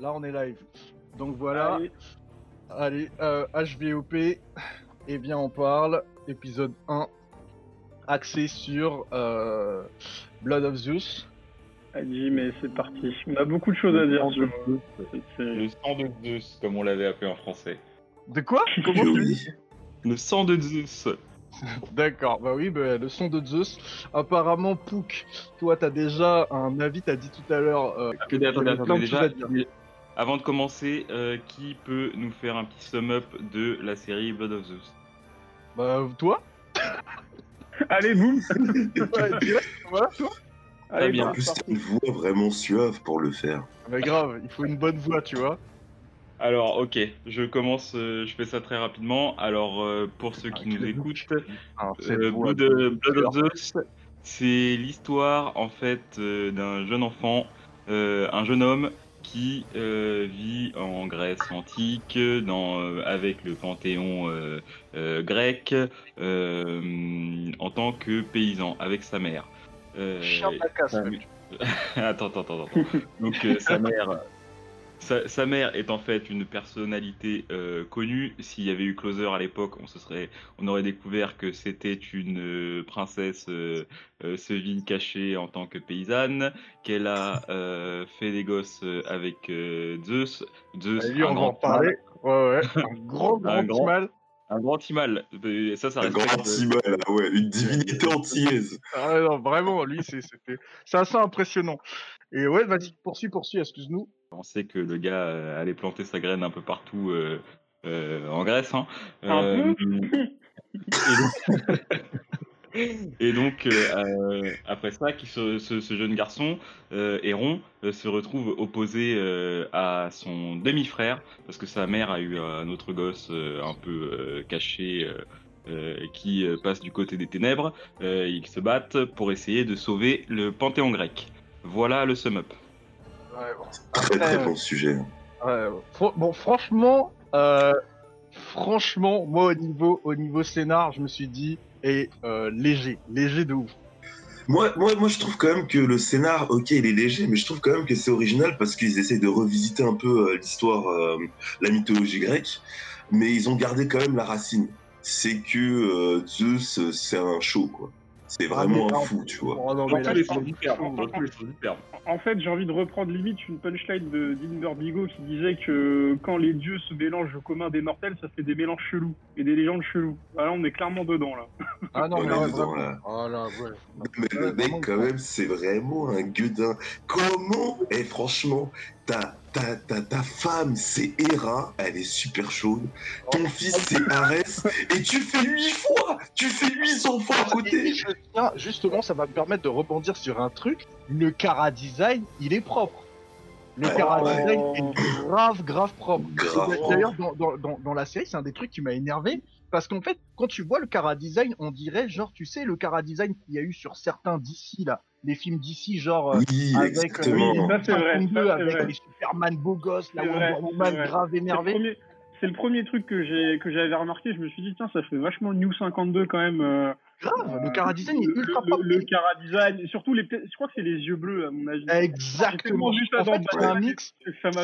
là on est live. Donc voilà. Allez, euh, HVOP, eh bien on parle, épisode 1, axé sur euh, Blood of Zeus. Allez, mais c'est parti. On a beaucoup de choses à dire sur. Le sang de Zeus, comme on l'avait appelé en français. De quoi? Comment tu dis? Le sang de Zeus. D'accord, bah oui, bah, le son de Zeus. Apparemment, Pouk, toi t'as déjà un avis, t'as dit tout à l'heure. euh, que Attendez, attendez, déjà. Avant de commencer, euh, qui peut nous faire un petit sum-up de la série Blood of Zeus? Bah, toi? Allez, boum Ouais, direct, voilà, toi? Allez, bien. bah, En plus, t'as une voix vraiment suave pour le faire. Bah grave, il faut une bonne voix, tu vois. Alors, ok, je commence, euh, je fais ça très rapidement. Alors, euh, pour ceux qui Ah, nous écoutent, Alors, Euh, Blood, euh, Blood of Zeus, c'est l'histoire en fait euh, d'un jeune enfant, euh, un jeune homme qui euh, vit en Grèce antique, dans, euh, avec le panthéon euh, euh, grec, euh, en tant que paysan, avec sa mère. Euh, Chien de la casse, attends, attends, attends. attends. Donc sa mère, sa, sa mère est en fait une personnalité euh, connue. S'il y avait eu Closer à l'époque, on se serait, on aurait découvert que c'était une euh, princesse euh, euh, Seville cachée en tant que paysanne, qu'elle a euh, fait des gosses avec euh, Zeus. Zeus, Allez, on un va en grand parler. Ouais, ouais. Un grand, grand Un grand- mal. un grand timal. Ça, ça Un grand Timal, ah ouais, une divinité antillaise. Ah non, vraiment, lui, c'était- c'est assez impressionnant. Et ouais, vas-y, poursuis, poursuis, excuse-nous. On sait que le gars euh, allait planter sa graine un peu partout euh, euh, en Grèce. Hein. Un Euh, et donc, euh, après ça, qui ce, ce jeune garçon, euh, Héron, euh, se retrouve opposé à son demi-frère, parce que sa mère a eu un autre gosse un peu caché. qui passe du côté des ténèbres, ils se battent pour essayer de sauver le panthéon grec. Voilà le sum-up. Ouais, bon. Très Après, très bon sujet. Fr- bon, franchement, euh, franchement, moi au niveau, au niveau scénar, je me suis dit, et euh, léger, léger de ouf. Moi, moi, moi, je trouve quand même que le scénar, ok, il est léger, mais je trouve quand même que c'est original parce qu'ils essaient de revisiter un peu euh, l'histoire, la mythologie grecque, mais ils ont gardé quand même la racine. C'est que Zeus, c'est un show, quoi. C'est vraiment Ah, mais un fou, tu vois. Oh, non, mais là, les. En fait, j'ai envie de reprendre limite une punchline de d'Inver Bigo qui disait que quand les dieux se mélangent au commun des mortels, ça fait des mélanges chelous et des légendes cheloues. Ah, là, on est clairement dedans là. Ah non, On mais est ouais, dedans, vraiment. là. Oh là, ouais. Mais le Ouais, mec, vraiment, quand même, c'est vraiment un gueudin. Comment? Et franchement, ta, ta, ta, ta femme, c'est Hera, elle est super chaude. Ton fils, c'est Arès. Et tu fais huit fois Tu fais huit enfants à Et côté je tiens, justement, ça va me permettre de rebondir sur un truc. Le Cara Design, il est propre. Le Cara ouais. Design est grave, grave propre. D'ailleurs, dans, dans, dans, dans la série, c'est un des trucs qui m'a énervé. Parce qu'en fait, quand tu vois le Cara Design, on dirait, genre, tu sais, le Cara Design qu'il y a eu sur certains d'ici, là. Les films d'ici, genre. euh, Oui, avec, euh, exactement. oui, ça, c'est vrai, 52, ça, c'est avec vrai. les Superman beaux gosses, la Wonder Woman grave énervée. premier- C'est le premier truc que j'ai que j'avais remarqué. Je me suis dit tiens, ça fait vachement New 52 quand même. euh, Grave, le Cara Design est ultra le, propre. le, le Cara Design, surtout les, je crois que c'est les yeux bleus à mon avis. Exactement. J'ai vu ça En dans fait, c'est un mix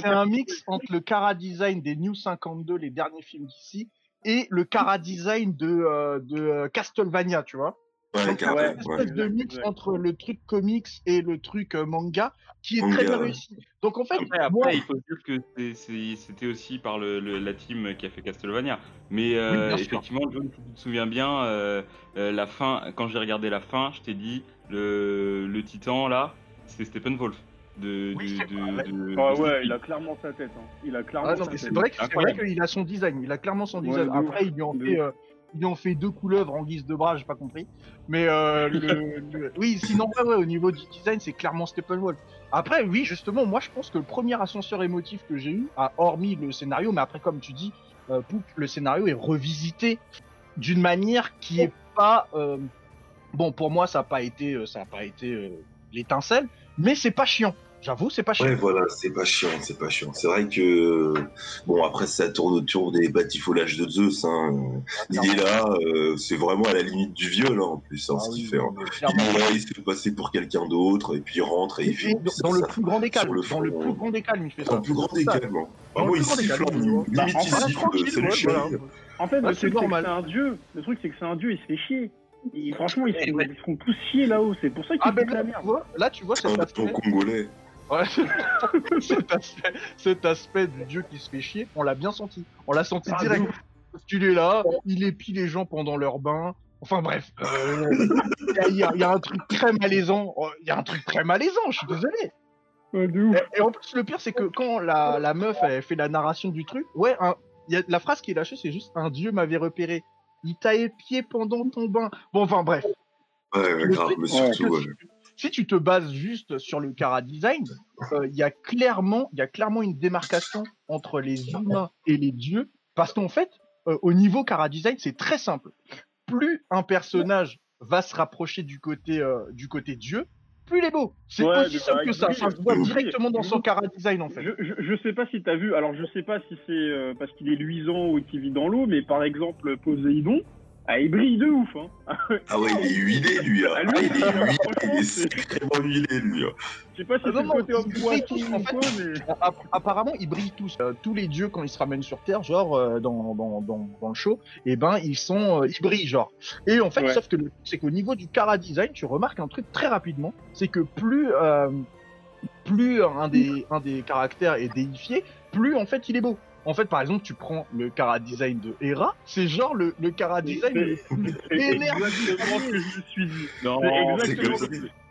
C'est un mix entre le Cara Design des New 52, les derniers films d'ici, et le Cara Design de, de Castlevania, tu vois. Ouais, Donc, c'est une ouais. espèce de mix entre le truc comics et le truc euh, manga qui est Manga, très bien réussi. Donc en fait, Après, après, moi, il faut dire que c'était aussi par le, le- la team qui a fait Castlevania. Mais euh, Oui, effectivement, John, si tu te souviens bien, euh, euh, la fin, quand j'ai regardé la fin, je t'ai dit, le, le titan là, c'est Steppenwolf. De, Oui, de- Ah ouais, Stephen. il a clairement sa tête. Hein. Il a clairement ah, sa mais c'est tête. vrai qu'il a son design, il a clairement son Ouais, design. Après, ils lui ont De fait, euh, ils ont fait deux couleuvres en guise de bras, j'ai pas compris. Mais euh, le- le- oui, sinon ouais, ouais, au niveau du design, c'est clairement Steppenwolf. Après, oui, justement, moi je pense que le premier ascenseur émotif que j'ai eu, a hormis le scénario, mais après comme tu dis, euh, Poup, le scénario est revisité d'une manière qui est pas euh, bon pour moi, ça a pas été, euh, ça a pas été euh, l'étincelle, mais c'est pas chiant. J'avoue, c'est pas chiant. Ouais, voilà, c'est pas chiant, c'est pas chiant. C'est vrai que, bon, après, ça tourne autour des batifolages de Zeus. Hein. Il est là, euh, c'est vraiment à la limite du viol, hein, en plus, hein, Ah ce oui, qu'il fait. hein. Il est là, il se fait passer pour quelqu'un d'autre, et puis il rentre et il fait. dans, dans le ça. plus grand des calmes, dans le plus grand des calmes, il fait Dans ça. le plus grand des Ça. calmes. Dans le Vraiment, il plus grand des siffle, calmes, limite il siffle, c'est le ouais, chien. En fait, Ouais, c'est truc, c'est que normal. c'est un dieu. Le truc, c'est que c'est un dieu, il se fait chier. Et franchement, ils se, font, ils se font tous chier là-haut. C'est pour ça qu'ils Ah ben la là, tu merde. vois, là, tu vois C'est cet un aspect, ton congolais. Ouais, cet aspect, cet aspect du dieu qui se fait chier, on l'a bien senti. On l'a senti Ah, direct. qu'il est là, il épie les gens pendant leur bain. Enfin bref, euh, il y, a- il y a- il y a un truc très malaisant. Oh, Il y a un truc très malaisant, je suis désolé. Et, et en plus, le pire, c'est que quand la, la meuf elle fait la narration du truc, ouais, un- il y a, la phrase qui est lâchée, c'est juste un dieu m'avait repéré. Il t'a épié pendant ton bain. Bon, enfin bref. Ouais, grave, truc, mais surtout, ouais. Si, tu te bases juste sur le cara design, euh, il y a clairement, il y a clairement une démarcation entre les humains et les dieux, parce qu'en fait, euh, au niveau cara design, c'est très simple. Plus un personnage va se rapprocher du côté euh, du côté dieu, plus il est beau. C'est Ouais, aussi simple que ça. Ça se voit directement dans son cara design en fait. Je, je, je sais pas si t'as vu, alors je sais pas si c'est euh, parce qu'il est luisant ou qu'il vit dans l'eau, mais par exemple, Poséidon, ah, il brille de ouf. Hein. Ah ouais, il est huilé, lui. hein. Ah, Ah, lui, il est huilé, il est sacrément huilé, lui. hein. Je sais pas si Ah, c'est le côté homme poisson tous, ou en fait. quoi, mais... App- Apparemment, ils brillent tous. Euh, tous les dieux, quand ils se ramènent sur Terre, genre euh, dans, dans, dans, dans le show, et ben ils sont, euh, ils brillent, genre. Et en fait, Ouais. sauf que le- c'est qu'au niveau du cara design, tu remarques un truc très rapidement, c'est que plus euh, plus un des un des caractères est déifié, plus en fait il est beau. En fait, par exemple, tu prends le cara design de Hera, c'est genre le, le cara design le plus C'est exactement ce que je me suis dit. Non, C'est c'est exactement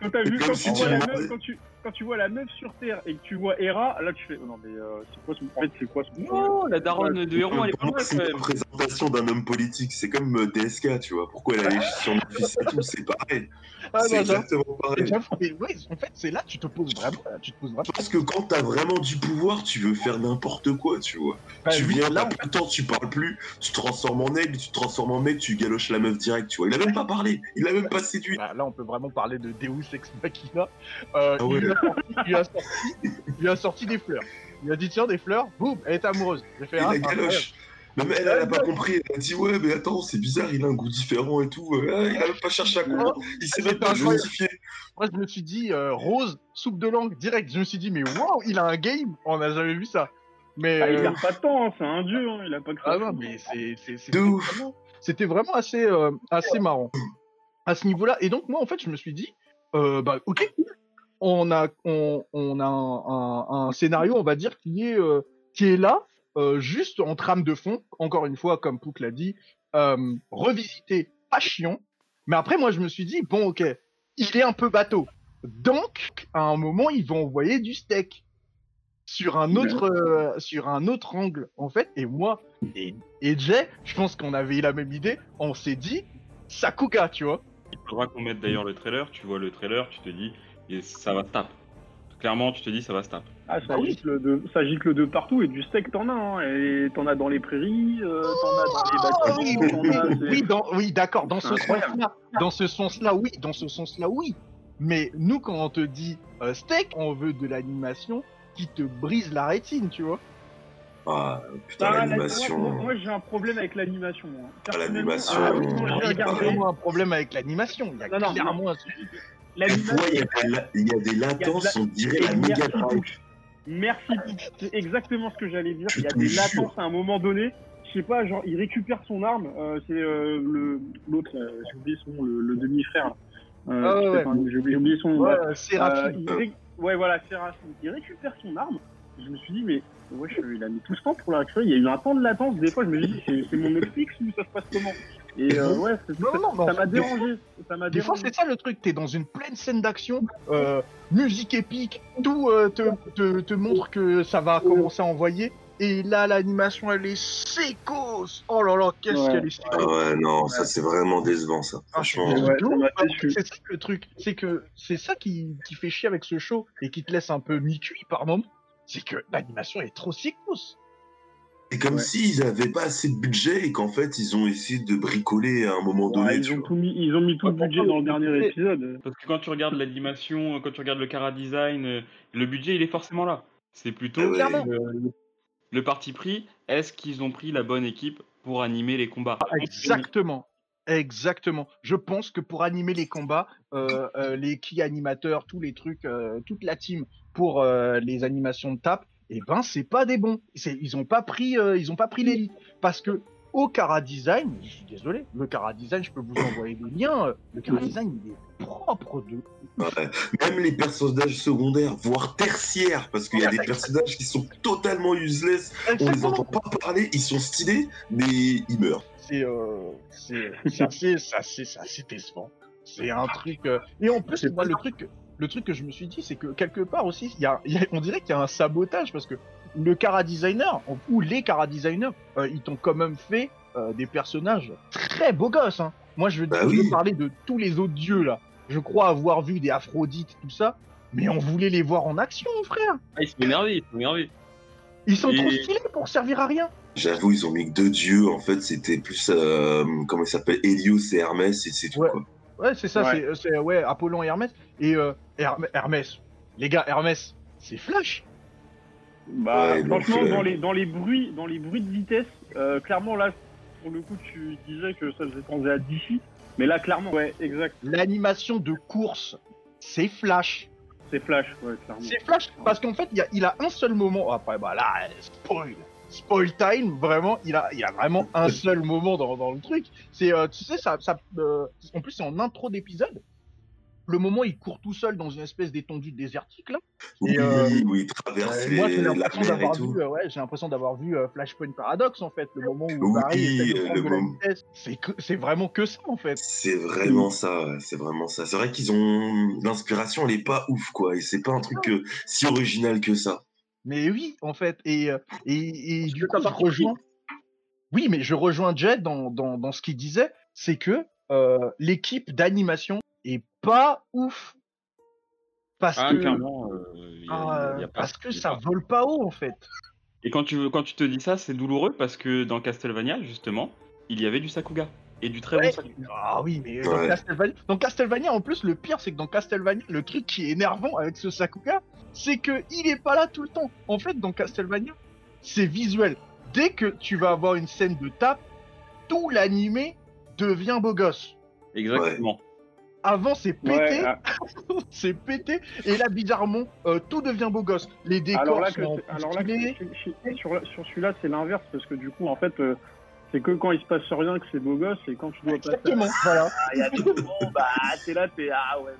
ce Quand t'as vu, tu vois la meuf, quand tu, quand tu vois la meuf sur Terre et que tu vois Hera, là tu fais, oh non mais euh, c'est quoi son, en fait c'est quoi problème non, la daronne de Héron, elle est pas mal c'est une représentation d'un homme politique. C'est comme euh, DSK, tu vois. Pourquoi elle a les sur le fils et tout, c'est pareil. Ah, c'est j'avoue, exactement pareil. mais ouais, en fait, c'est là que tu te poses vraiment, tu te poses vraiment. Parce que quand t'as vraiment du pouvoir, tu veux faire n'importe quoi, tu vois. Bah, tu viens, là, le temps, tu parles plus, tu te transformes en aigle, tu te transformes en mec, tu galoches la meuf direct, tu vois. Il a même pas parlé, il a même pas séduit. Bah, là, on peut vraiment parler de Deus Ex Machina. Euh, Ah ouais. il, lui a sorti, il, a sorti, il lui a sorti des fleurs. Il a dit tiens des fleurs, boum, elle est amoureuse. J'ai fait Il ah, la elle, elle a pas compris. Elle a dit ouais, mais attends, c'est bizarre, il a un goût différent et tout. Euh, il a même pas cherché à comprendre. Il s'est même pas justifié. Moi je me suis dit euh, rose, soupe de langue direct. Je me suis dit mais waouh, il a un game. On n'a jamais vu ça. Mais Ah, il euh, perd pas de temps, hein, c'est un dieu, hein, il a pas que ça. ah non, mais c'est vraiment- C'était vraiment assez euh, assez marrant à ce niveau-là. Et donc moi en fait je me suis dit euh, bah ok, on a on, on a un, un- un scénario on va dire qui est euh, qui est là euh, juste en trame de fond. Encore une fois comme Pouk l'a dit, revisité pas chiant. Mais après moi je me suis dit bon ok, il est un peu bateau. Donc à un moment ils vont envoyer du steak sur un autre euh, sur un autre angle en fait et moi et, et Jay je pense qu'on avait eu la même idée on s'est dit Sakuga tu vois Il faudra qu'on mette d'ailleurs le trailer. Tu vois le trailer, tu te dis, et ça va se taper. Clairement, tu te dis, ça va se taper. Ah, ça, Ah oui. gicle de, ça gicle de partout et du steak t'en as, hein, et t'en as dans les prairies, euh, t'en as dans les oui, bâtiments, oui, oui, dans- d'accord dans ce sens-là dans ce sens-là oui dans ce sens-là oui mais nous quand on te dit euh, steak on veut de l'animation qui te brise la rétine tu vois Ah, putain, Ah, l'animation. Moi, moi, j'ai un problème avec l'animation. moi. Personnellement, l'animation, ah, euh, oui, moi, j'ai il y a regardé. vraiment un problème avec l'animation il y a Non, non, clairement un souci. Il y, a des la- il y a des latences, on dirait la Merci méga merci. C'est exactement ce que j'allais dire. Il y a des latences à un moment donné. Je sais pas, genre, il récupère son arme. euh, c'est euh, le l'autre, j'ai oublié son nom, le, le demi-frère. Ah ouais, putain, J'ai oublié, son nom. ouais, ré- Ouais, voilà. Il récupère son arme. Je me suis dit, mais wesh, il a mis tout ce temps pour la récupérer. Il y a eu un temps de latence. Des fois, je me dis, c'est c'est mon Netflix ou ça se passe comment Et euh, ouais, c'est- Non, ça- non, mais ça m'a dérangé. Ça m'a Des fois, c'est ça le truc. T'es dans une pleine scène d'action, euh, musique épique, tout euh, te, te, te montre que ça va commencer à envoyer. Et là, l'animation, elle est sécose. Oh là là, qu'est-ce Ouais. qu'elle est sécose. Ah ouais, non, ça c'est vraiment décevant, ça. Franchement. Ah, Ouais, déçu. C'est ça le truc. C'est que c'est ça qui, qui fait chier avec ce show et qui te laisse un peu mi-cuit par moment. C'est que l'animation est trop sécose. C'est comme Ouais. s'ils n'avaient pas assez de budget et qu'en fait, ils ont essayé de bricoler à un moment donné. Ouais, ils, ont tout mis, ils ont mis tout le Ouais, budget dans le dernier épisode. Parce que quand tu regardes l'animation, quand tu regardes le cara design, euh, le budget il est forcément là. C'est plutôt Ah ouais. Clairement. le, le parti pris. Est-ce qu'ils ont pris la bonne équipe pour animer les combats? Exactement. Exactement. Je pense que pour animer les combats, euh, euh, les key animateurs, tous les trucs, euh, toute la team pour euh, les animations de tape, eh ben c'est pas des bons. Ils ont pas pris, euh, ils ont pas pris l'élite parce que au Cara Design, je suis désolé, le Cara Design, je peux vous envoyer des liens. euh, Le Cara Design, il est propre de. Ouais. Même les personnages secondaires, voire tertiaires, parce qu'il y a des personnages qui sont totalement useless, on les entend pas parler, ils sont stylés, mais ils meurent. c'est euh, c'est c'est assez c'est assez c'est assez décevant c'est un truc euh, et en plus moi le truc le truc que je me suis dit c'est que quelque part aussi il y a, y a- on dirait qu'il y a un sabotage parce que le cara designer ou les cara designers euh, ils t'ont quand même fait euh, des personnages très beaux gosses hein. moi je veux, Bah je veux oui. parler de tous les autres dieux là je crois avoir vu des Aphrodites tout ça mais on voulait les voir en action frère Ah, ils sont énervés, ils sont énervés. ils sont Et- trop stylés pour servir à rien J'avoue, ils ont mis que deux dieux, en fait, c'était plus, euh, comment il s'appelle, Hélios et Hermès, et c'est tout, Ouais. quoi. Ouais, c'est ça, Ouais. c'est ouais, Apollon et Hermès. Et euh, Herm- Hermès, les gars, Hermès, c'est Flash. Bah, Ouais, donc, franchement, euh, dans les, dans les bruits, dans les bruits de vitesse, euh, clairement là, pour le coup, tu disais que ça faisait penser à DC, mais là, clairement, ouais, exact, L'animation de course, c'est Flash. c'est Flash, ouais, clairement. C'est Flash parce qu'en fait, il y a, il a un seul moment. Après, bah là, spoil. Spoil time, vraiment, il a, il a vraiment un seul moment dans, dans le truc. C'est, euh, tu sais, ça, ça euh, en plus, c'est en intro d'épisode. Le moment, il court tout seul dans une espèce d'étendue désertique là. Oui, Et, oui, Euh, les- moi, j'ai l'impression d'avoir vu, ouais, j'ai l'impression d'avoir vu Flashpoint Paradox en fait, le moment où Oui, Barry le moment. C'est que, c'est vraiment que ça en fait. C'est vraiment ça, c'est vraiment ça. C'est vrai qu'ils ont l'inspiration, elle est pas ouf quoi, et c'est pas un truc si original que ça. Mais oui, en fait, et euh, et, du coup, je rejoins. Oui, mais je rejoins Jed dans dans, dans ce qu'il disait, c'est que euh, l'équipe d'animation est pas ouf parce Ah, que clairement. euh, y a- ah, y a pas- parce que y a ça pas. vole pas haut en fait. Et quand tu, quand tu te dis ça, c'est douloureux parce que dans Castlevania, justement, il y avait du Sakuga. Et du très Ouais. bon. Ah oui, mais dans Ouais. Castlevania, dans Castlevania, en plus, le pire, c'est que dans Castlevania, le truc qui est énervant avec ce Sakuga, c'est que il est pas là tout le temps. En fait, dans Castlevania, c'est visuel. Dès que tu vas avoir une scène de tape, tout l'animé devient beau gosse. Exactement. Avant, c'est pété, Ouais, ah, c'est pété, et là, bizarrement, euh, tout devient beau gosse. Les décors alors là, que sont c'est- alors là que stylés. sur, sur- sur- sur celui-là, c'est l'inverse, parce que du coup, en fait, euh, c'est que quand il se passe rien que c'est beau gosse, et quand tu dois passer Exactement, voilà. Ah, il y a des moments, bah, t'es là, t'es, ah ouais.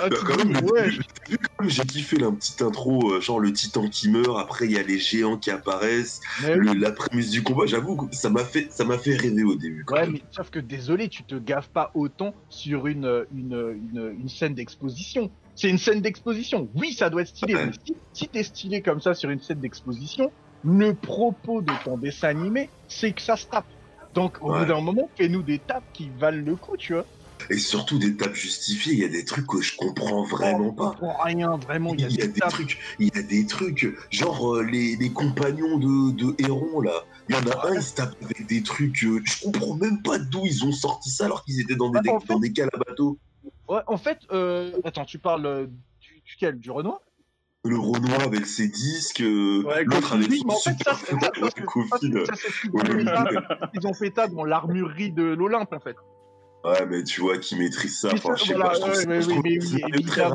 Ah, Bah, quand même, ouais, T'as vu comme j'ai kiffé la petite intro, euh, genre le titan qui meurt, après il y a les géants qui apparaissent, mais oui. le- la prémisse du combat, j'avoue que ça m'a fait, ça m'a fait rêver au début. quand Ouais, même. mais sauf que désolé, tu te gaffes pas autant sur une, une, une, une scène d'exposition. C'est une scène d'exposition. Oui, ça doit être stylé. Ouais. Mais si, si t'es stylé comme ça sur une scène d'exposition, le propos de ton dessin animé, c'est que ça se tape. Donc, au Ouais. bout d'un moment, fais-nous des tapes qui valent le coup, tu vois. Et surtout des tapes justifiées, il y a des trucs que je comprends vraiment pas. Pour rien, vraiment, il y a, Il y a des trucs, il y a des trucs, genre euh, les, les compagnons de, de Héron là. Il y en a un, il se tape avec des trucs, euh, je comprends même pas d'où ils ont sorti ça alors qu'ils étaient dans des, en fait- dans des cales à bateau. Ouais, en fait, euh... attends, tu parles euh, du, duquel? Du Renoir? Le Renoir avec ses disques, euh, Ouais, l'autre avec son super. Ils ont fait ça dans l'armurerie de l'Olympe, en fait. Ouais, mais tu vois qui maîtrise ça. Enfin, je sais voilà, pas, je trouve ouais, ça- très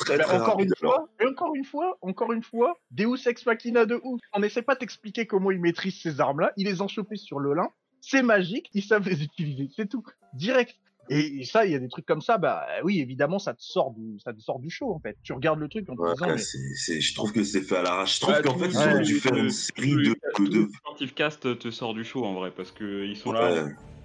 Très, Bah, encore rapide, une fois, et encore une fois, encore une fois, Deus Ex Machina de ouf. On essaie pas d'expliquer comment ils maîtrisent ces armes-là. Ils les ont chopées sur lin. C'est magique. Ils savent les utiliser. C'est tout. Direct. Et, et ça, il y a des trucs comme ça. Bah oui, évidemment, ça te sort du, ça te sort du show en fait. Tu regardes le truc en te Ouais, disant, je trouve que c'est fait à l'arrache. Je trouve Ouais, qu'en fait, ils auraient dû faire une série de. de... le Sportif Cast te sort du show en vrai parce que ils sont là,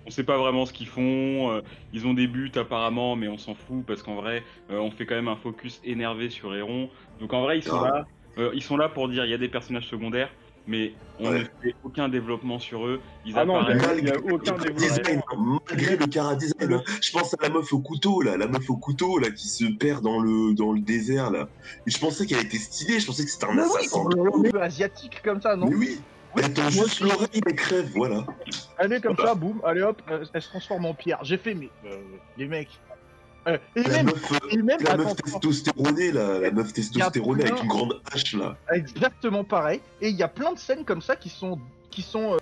on sait pas vraiment ce qu'ils font, euh, ils ont des buts apparemment, mais on s'en fout parce qu'en vrai, euh, on fait quand même un focus énervé sur Héron. Donc en vrai, ils sont Ouais. là, euh, ils sont là pour dire il y a des personnages secondaires, mais on Ouais. ne fait aucun développement sur eux. Ils Ah non, apparaissent. il y a Malgré aucun développement. design, malgré le cara design, hein. je pense à la meuf au couteau là, la meuf au couteau là qui se perd dans le dans le désert là. Et je pensais qu'elle était stylée, je pensais que c'était un Mais oui, assassin. un peu asiatique comme ça, non Mais oui, elle attend juste l'oreille et crève, voilà. Elle est comme ça, boum, allez hop, euh, elle se transforme en pierre. J'ai fait, mais euh, les mecs. Euh, et La même, meuf, euh, et même, la meuf attends, testostéronée là, la meuf testostéronée plein- avec une grande hache là. exactement pareil. Et il y a plein de scènes comme ça qui sont, qui sont euh,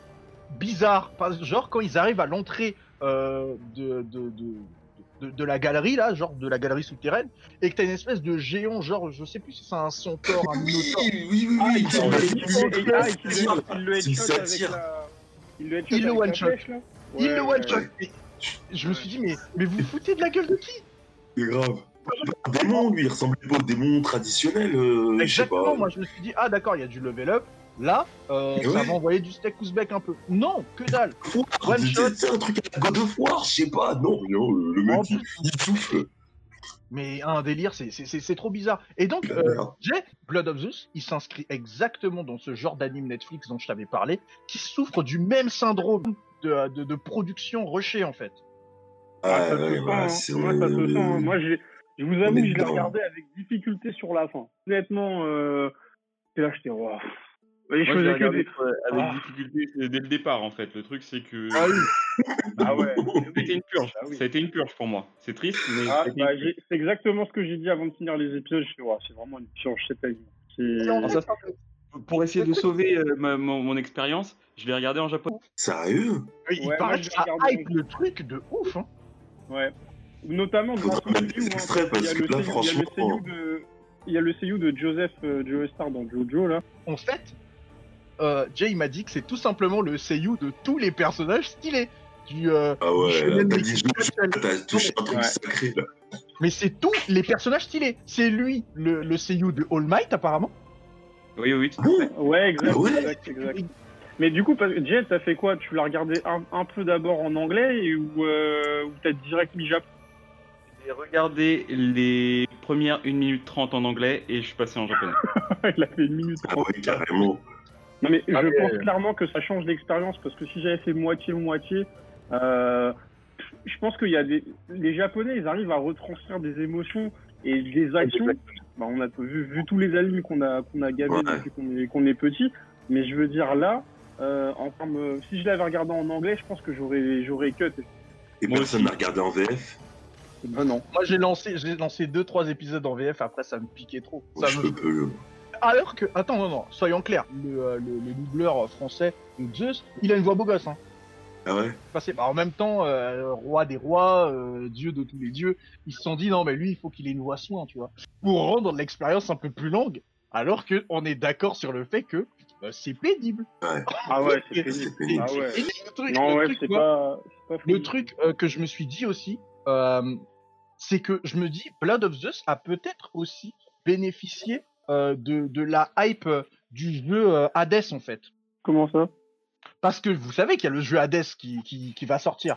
bizarres. Genre quand ils arrivent à l'entrée euh, de, de, de, de, de la galerie là, genre de la galerie souterraine, et que t'as une espèce de géant, genre je sais plus si c'est un centaure, un Oui, minotaure. oui, oui, oui, Ah, il le- headshot avec la- Il le flèche, là Il le one shot. Je me suis dit, mais, mais vous vous foutez de la gueule de qui? C'est grave. Un démon, lui, il ressemblait pas au démon traditionnel. euh, je sais Exactement, pas. moi je me suis dit, ah d'accord, il y a du level up. Là, euh, Mais ça va envoyer du steak ouzbek un peu. Non, que dalle. C'est un truc à God of War, je sais pas. Non, non, le le mec, il, il souffle. Mais un délire, c'est- c'est c'est- c'est trop bizarre. Et donc, euh, Blood of Zeus, il s'inscrit exactement dans ce genre d'anime Netflix dont je t'avais parlé, qui souffre du même syndrome de, de, de production rushée en fait. Ah, ça se sent, hein. c'est Moi, ça se sent. hein. Moi, j'ai- je vous avoue je l'ai regardé avec difficulté sur la fin. Honnêtement, euh... et là, j'étais je Moi, je l'ai faisais que regardé, des. avec Ah. difficulté c'est dès le départ en fait. Le truc c'est que Ah oui. Ah ouais. ça a été une purge. Ah oui. Ça a été une purge pour moi. C'est triste, mais Ah, ça a été bah, c'est exactement ce que j'ai dit avant de finir les épisodes. Je c'est vraiment une purge cette année. C'est- que pour essayer de sauver euh, ma- mon, mon expérience, je l'ai regardé en japonais. Sérieux? Il Ouais, paraît que ça regarde hype le truc de ouf. Hein. Ouais. Notamment des hein, extraits, parce qu'il y a que là, seiyuu- il y a le franchement- seiyuu de- Il y a le seiyuu de Joseph euh, Joestar dans Jojo là. En fait, euh, Jay il m'a dit que c'est tout simplement le seiyuu de tous les personnages stylés. Du, euh, Ah ouais, t'as dit, touché un truc Ouais. sacré là. Mais c'est tous les personnages stylés. C'est lui, le, le seiyuu de All Might apparemment. Oui, oui, tout à Bon, fait. Ouais, exact, Ah ouais exact, exact. Mais du coup, Jet, t'as fait quoi? Tu l'as regardé un, un peu d'abord en anglais et, ou, euh, ou t'as direct mis Japon J'ai regardé les premières 1 minute 30 en anglais et je suis passé en japonais. Il a fait une minute Ah trente. ouais, carrément. Non mais Ah, je mais- pense clairement que ça change l'expérience parce que si j'avais fait moitié-moitié, euh, je pense qu'il y a des... Les Japonais, ils arrivent à retranscrire des émotions et des actions. Bah, on a vu, vu tous les animes qu'on a, qu'on a gavé Ouais. depuis qu'on est, qu'on est petit, mais je veux dire là, euh, en termes, si je l'avais regardé en anglais, je pense que j'aurais, j'aurais cut. Et Moi personne aussi. n'a regardé en VF. Ah non. Moi j'ai lancé, j'ai lancé deux trois épisodes en VF. Après ça me piquait trop. Ça je me- peux. Alors que, attends non non, soyons clairs, le, euh, le, le doubleur français Zeus, il a une voix beau gosse. Hein. Ah ouais Passé, bah, en même temps, euh, roi des rois, euh, dieu de tous les dieux, ils se sont dit non mais lui il faut qu'il ait une voix soin, tu vois, pour rendre l'expérience un peu plus longue. Alors que on est d'accord sur le fait que euh, c'est pénible. Ah ouais, c'est pénible. Pénible. Ah ouais. Et le truc, Non le ouais, truc, c'est moi, pas, c'est pas le truc euh, que je me suis dit aussi, euh, c'est que je me dis Blood of Zeus a peut-être aussi bénéficié euh, de, de la hype euh, du jeu euh, Hades en fait. Comment ça? Parce que vous savez qu'il y a le jeu Hades qui, qui, qui va sortir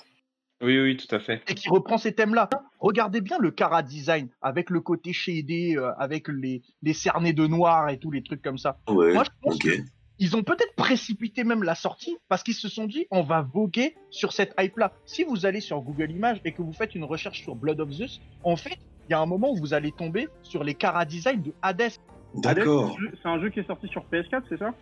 Oui, oui, tout à fait. et qui reprend ces thèmes-là. Regardez bien le Cara Design avec le côté shadé, euh, avec les, les cernés de noir et tous les trucs comme ça. Ouais, Moi, je pense que ils ont peut-être précipité même la sortie parce qu'ils se sont dit on va voguer sur cette hype-là. Si vous allez sur Google Images et que vous faites une recherche sur Blood of Zeus, en fait, il y a un moment où vous allez tomber sur les Cara Design de Hades. D'accord. C'est un jeu qui est sorti sur PS4, c'est ça?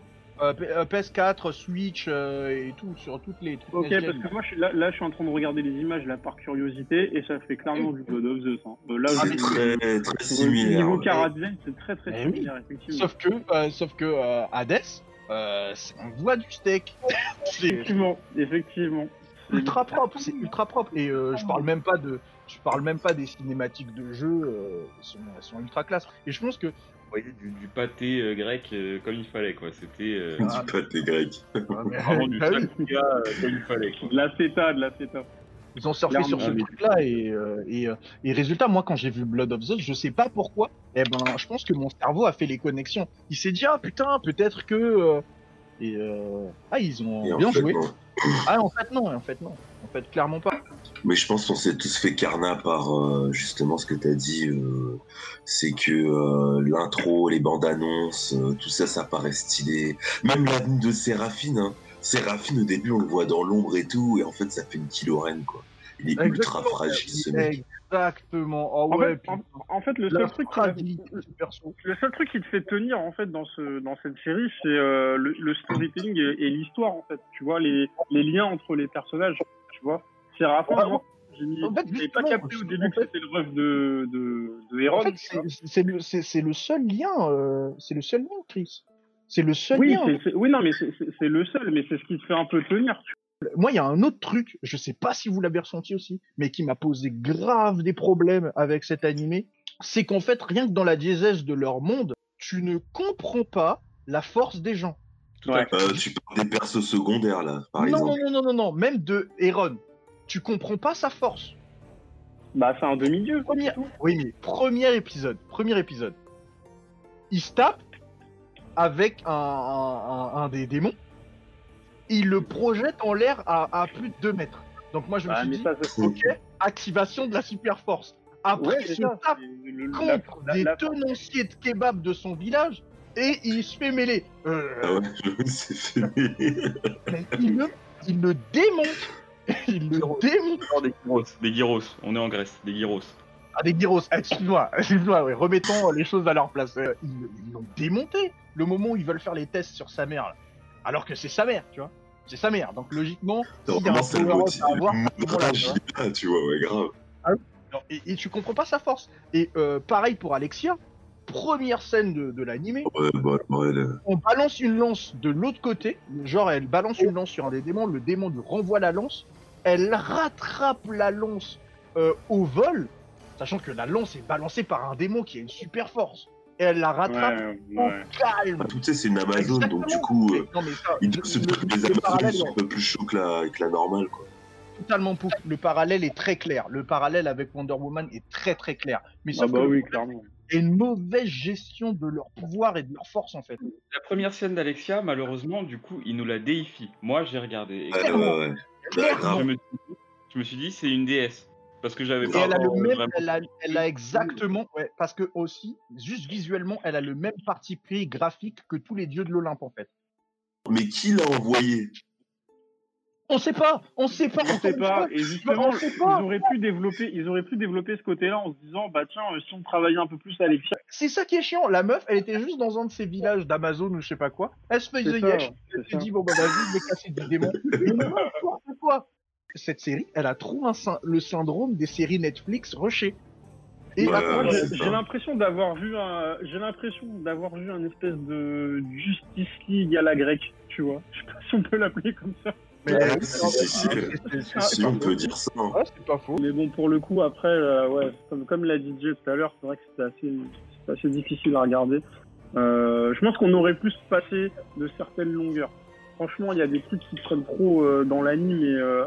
Euh, P- euh, PS4, Switch euh, et tout, sur toutes les trucs Ok, parce que moi, je suis là, là, je suis en train de regarder les images là par curiosité et ça fait clairement du God of Zeus. Hein. Euh, là, Ah, je- C'est très, très au similaire. niveau ouais. Cara Design, c'est très très Eh oui. similaire, effectivement. Sauf que, euh, sauf que euh, Hades, euh, c'est- on voit du steak. c'est Effectivement, effectivement. ultra propre, c'est ultra propre. Et euh, je parle même pas de, je parle même pas des cinématiques de jeu, euh, elles sont, elles sont ultra classe. Et je pense que Vous voyez du, du pâté euh, grec euh, comme il fallait, quoi. C'était euh, Ah, Dis pas de les Grecs. vraiment du oui. euh, comme il fallait, quoi. De la feta, de la feta. Ils ont surfé Clairement, sur ce oui. truc-là et, euh, et, euh, et résultat, moi quand j'ai vu Blood of Zeus, je sais pas pourquoi, eh ben je pense que mon cerveau a fait les connexions. Il s'est dit ah putain peut-être que euh, et euh, ah ils ont Et en bien fait, joué. non. Ah en fait non, en fait non, en fait clairement pas. Mais je pense qu'on s'est tous fait carnat par euh, justement ce que tu as dit. c'est que l'intro, les bandes annonces, tout ça, ça paraît stylé. Même l'avenue de Séraphine. Hein. Séraphine, au début, on le voit dans l'ombre et tout. Et en fait, ça fait une kilorène, quoi. Il est ultra fragile, ce mec. Exactement. Oh En, ouais, fait, putain. en, en fait, le seul truc qui m'a- fragilité du perso. le seul truc qui te fait tenir en fait dans ce dans cette série, c'est euh, le, le storytelling et, et l'histoire en fait. Tu vois les, les liens entre les personnages. Tu vois. C'est Raphaël, Ouais, moi, j'ai mis- en fait, j'ai pas capté au début en que fait- c'était le rêve de. En fait, c'est- le seul lien. euh, c'est le seul lien, Chris. C'est le seul oui, lien. oui, non, mais c'est, le seul, mais c'est ce qui te fait un peu tenir. Moi, il y a un autre truc, je sais pas si vous l'avez ressenti aussi, mais qui m'a posé grave des problèmes avec cet animé. C'est qu'en fait, rien que dans la diésèse de leur monde, tu ne comprends pas la force des gens. Ouais. Euh, tu parles des persos secondaires, là, par non, exemple. non, non, non, non, non, même de Héron. Tu comprends pas sa force. Bah, c'est un demi-dieu. Premier... Oui, mais premier épisode, premier épisode. Il se tape avec un, un- un- un des démons. Il le projette en l'air à, à plus de 2 mètres. Donc moi je me Bah, suis dit, ça, ok, activation de la super force. Après, Ouais, il c'est se ça. tape le- contre la- des la- tenanciers de kebab de son village et il se fait mêler. Euh, Ah ouais, je c'est fait. il, le, il le démonte. Il le démonte. Des gyros, des gyros. On est en Grèce, des gyros. Ah, des gyros, Ah, excuse-moi, excuse-moi, ouais, remettons les choses à leur place. Euh, ils l'ont démonté le moment où ils veulent faire les tests sur sa mère, là. alors que c'est sa mère, tu vois. C'est sa mère, donc logiquement, c'est le à avoir, tu vois. tu ouais, grave. Non, et, et tu comprends pas sa force. Et euh, pareil pour Alexia, première scène de, de l'animé, Ouais, bah, ouais, là. on balance une lance de l'autre côté, genre elle balance une lance sur un des démons, le démon lui renvoie la lance, elle rattrape la lance euh, au vol, sachant que la lance est balancée par un démon qui a une super force. Et elle la rattrape Ouais, au ouais. calme. Ah, tu sais, c'est une Amazon, donc du coup, euh, Non, mais ça, ils le- doivent se truc des Amazones sont un peu plus chauds que la, que la normale, quoi. totalement pouf. Le parallèle est très clair. Le parallèle avec Wonder Woman est très très clair. Mais Ah sauf bah que oui, clairement. il y a une mauvaise gestion de leur pouvoir et de leur force en fait. La première scène d'Alexia, malheureusement, du coup, il nous la déifie. Moi, j'ai regardé. Et Ouais, Clairement. ouais, ouais. Clairement. je, me suis dit, je me suis dit, c'est une déesse. Parce que j'avais pas elle a le encore même, vraiment- elle a, elle a exactement, ouais, parce que aussi, juste visuellement, elle a le même parti pris graphique que tous les dieux de l'Olympe en fait. Mais qui l'a envoyé? On sait pas, on sait pas, On sait pas. Et justement, on sait ils pas. auraient pu développer, ils auraient pu développer ce côté-là en se disant, bah tiens, euh, si on travaillait un peu plus à Alexia, C'est ça qui est chiant. La meuf, elle était juste dans un de ces villages d'Amazon ou je sais pas quoi. Elle se faisait ça. yesh. Elle s'est dit bon bah vas-y, je vais casser du démon. Mais n'importe quoi. Cette série, elle a trop un le syndrome des séries Netflix rushées. Et Ouais, j'ai l'impression d'avoir vu un, j'ai l'impression d'avoir vu un espèce de Justice League à la grecque, tu vois. Je sais pas si on peut l'appeler comme ça. mais- si, Si, on peut dire ça. hein. Ouais, c'est pas faux. Mais bon, pour le coup, après, euh, ouais, comme, comme l'a dit Jay tout à l'heure, c'est vrai que c'était assez, difficile à regarder. Euh, je pense qu'on aurait plus passé de certaines longueurs. Franchement, il y a des trucs qui prennent trop euh, dans l'anime et, euh,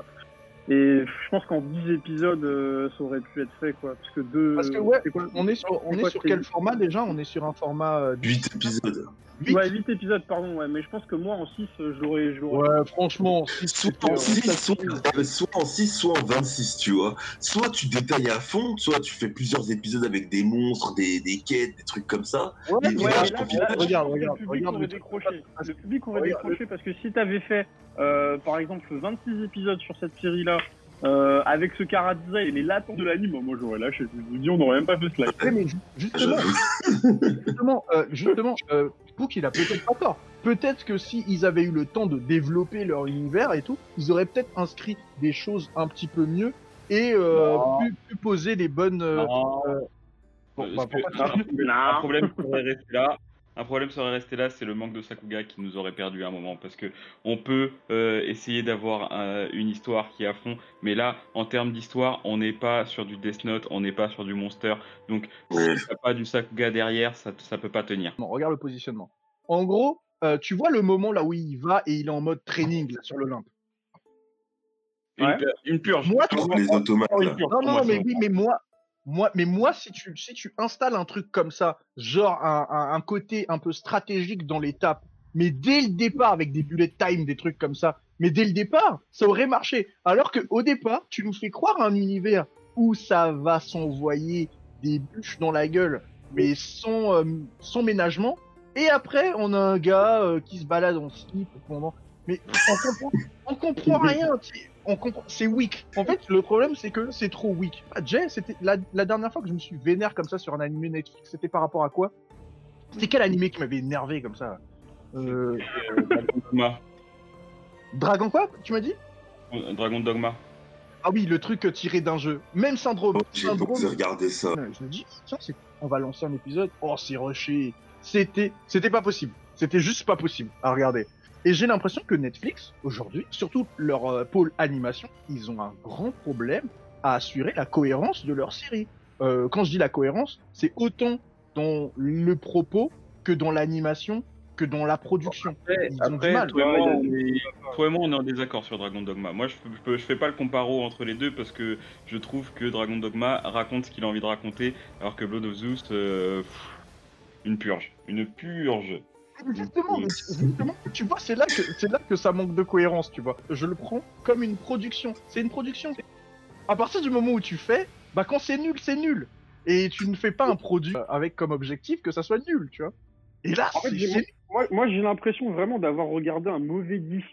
et je pense qu'en 10 épisodes, euh, ça aurait pu être fait, quoi. Parce que deux. Parce que ouais, c'est quoi On est sur, on est quoi, sur quel format déjà? On est sur un format euh, 8 épisodes. huit? Ouais, 8 épisodes, pardon, ouais, mais je pense que moi en 6, je l'aurais. je l'aurais- Ouais, franchement, Soit en euh, 6, soit, euh, soit en 6, soit en 26, tu vois. Soit tu détailles à fond, soit tu fais plusieurs épisodes avec des monstres, des, des quêtes, des trucs comme ça. Ouais, Mais ouais, là, là, là, regarde, le regarde, public regarde aurait le décroché. Le public aurait Regarde, décroché parce que si t'avais fait, euh, par exemple, 26 épisodes sur cette série-là, euh, avec ce cara design et les latentes de l'anime, moi j'aurais lâché. Je vous dis, on n'aurait même pas fait ce live. Ouais, mais ju- justement, justement, euh, justement, euh, Pook, il a peut-être pas tort. Peut-être que si ils avaient eu le temps de développer leur univers et tout, ils auraient peut-être inscrit des choses un petit peu mieux et euh, pu, pu poser les bonnes. euh, Non. bon, Euh, bah, que- problème serait resté là. Un problème serait resté là, c'est le manque de Sakuga qui nous aurait perdu à un moment. Parce que on peut euh, essayer d'avoir euh, une histoire qui est à fond, mais là, en termes d'histoire, on n'est pas sur du Death Note, on n'est pas sur du Monster. Donc, Ouais. si t'as pas du Sakuga derrière, ça, ça peut pas tenir. Non, regarde le positionnement. En gros, euh, tu vois le moment là où il va et il est en mode training là, sur l'Olympe. Une, Ouais. une purge. Moi, Pour Les automates. Non, non, mais oui, mais moi, moi, mais moi, si tu, si tu installes un truc comme ça, genre un, un, côté un peu stratégique dans l'étape, mais dès le départ avec des bullet time, des trucs comme ça, Mais dès le départ, ça aurait marché. Alors que au départ, tu nous fais croire un univers où ça va s'envoyer des bûches dans la gueule, mais sans, euh, sans ménagement. Et après, on a un gars euh, qui se balade en slip pendant. Mais on comprend, on comprend rien. On comprend. C'est weak. En fait, le problème, c'est que c'est trop weak. Ah, Jay, c'était la, la dernière fois que je me suis vénère comme ça sur un animé Netflix. C'était par rapport à quoi? C'était quel animé qui m'avait énervé comme ça? Euh, Dragon Dogma. Dragon quoi Tu m'as dit? Euh, Dragon Dogma. Ah oui, le truc euh, tiré d'un jeu. Même syndrome. Oh, J'ai regarder ça. Euh, Je me dis, tiens, c'est- on va lancer un épisode. Oh, c'est rushé. C'était, c'était pas possible. C'était juste pas possible à regarder. Et j'ai l'impression que Netflix, aujourd'hui, surtout leur euh, pôle animation, ils ont un grand problème à assurer la cohérence de leur série. Euh, quand je dis la cohérence, c'est autant dans le propos que dans l'animation, que dans la production. Après, Ils ont du après, mal. toi, et moi, Ouais, on est, toi et moi, on est en désaccord sur Dragon Dogma. Moi, je, je, fais pas le comparo entre les deux parce que je trouve que Dragon Dogma raconte ce qu'il a envie de raconter, alors que Blood of Zeus, euh, pff, une purge. Une purge. Justement, tu vois, c'est là que c'est là que ça manque de cohérence, tu vois. Je le prends comme une production. C'est une production. À partir du moment où tu fais, bah quand c'est nul, c'est nul. Et tu ne fais pas un produit avec comme objectif que ça soit nul, tu vois. Et là, En fait, Moi, moi j'ai l'impression vraiment d'avoir regardé un mauvais DC.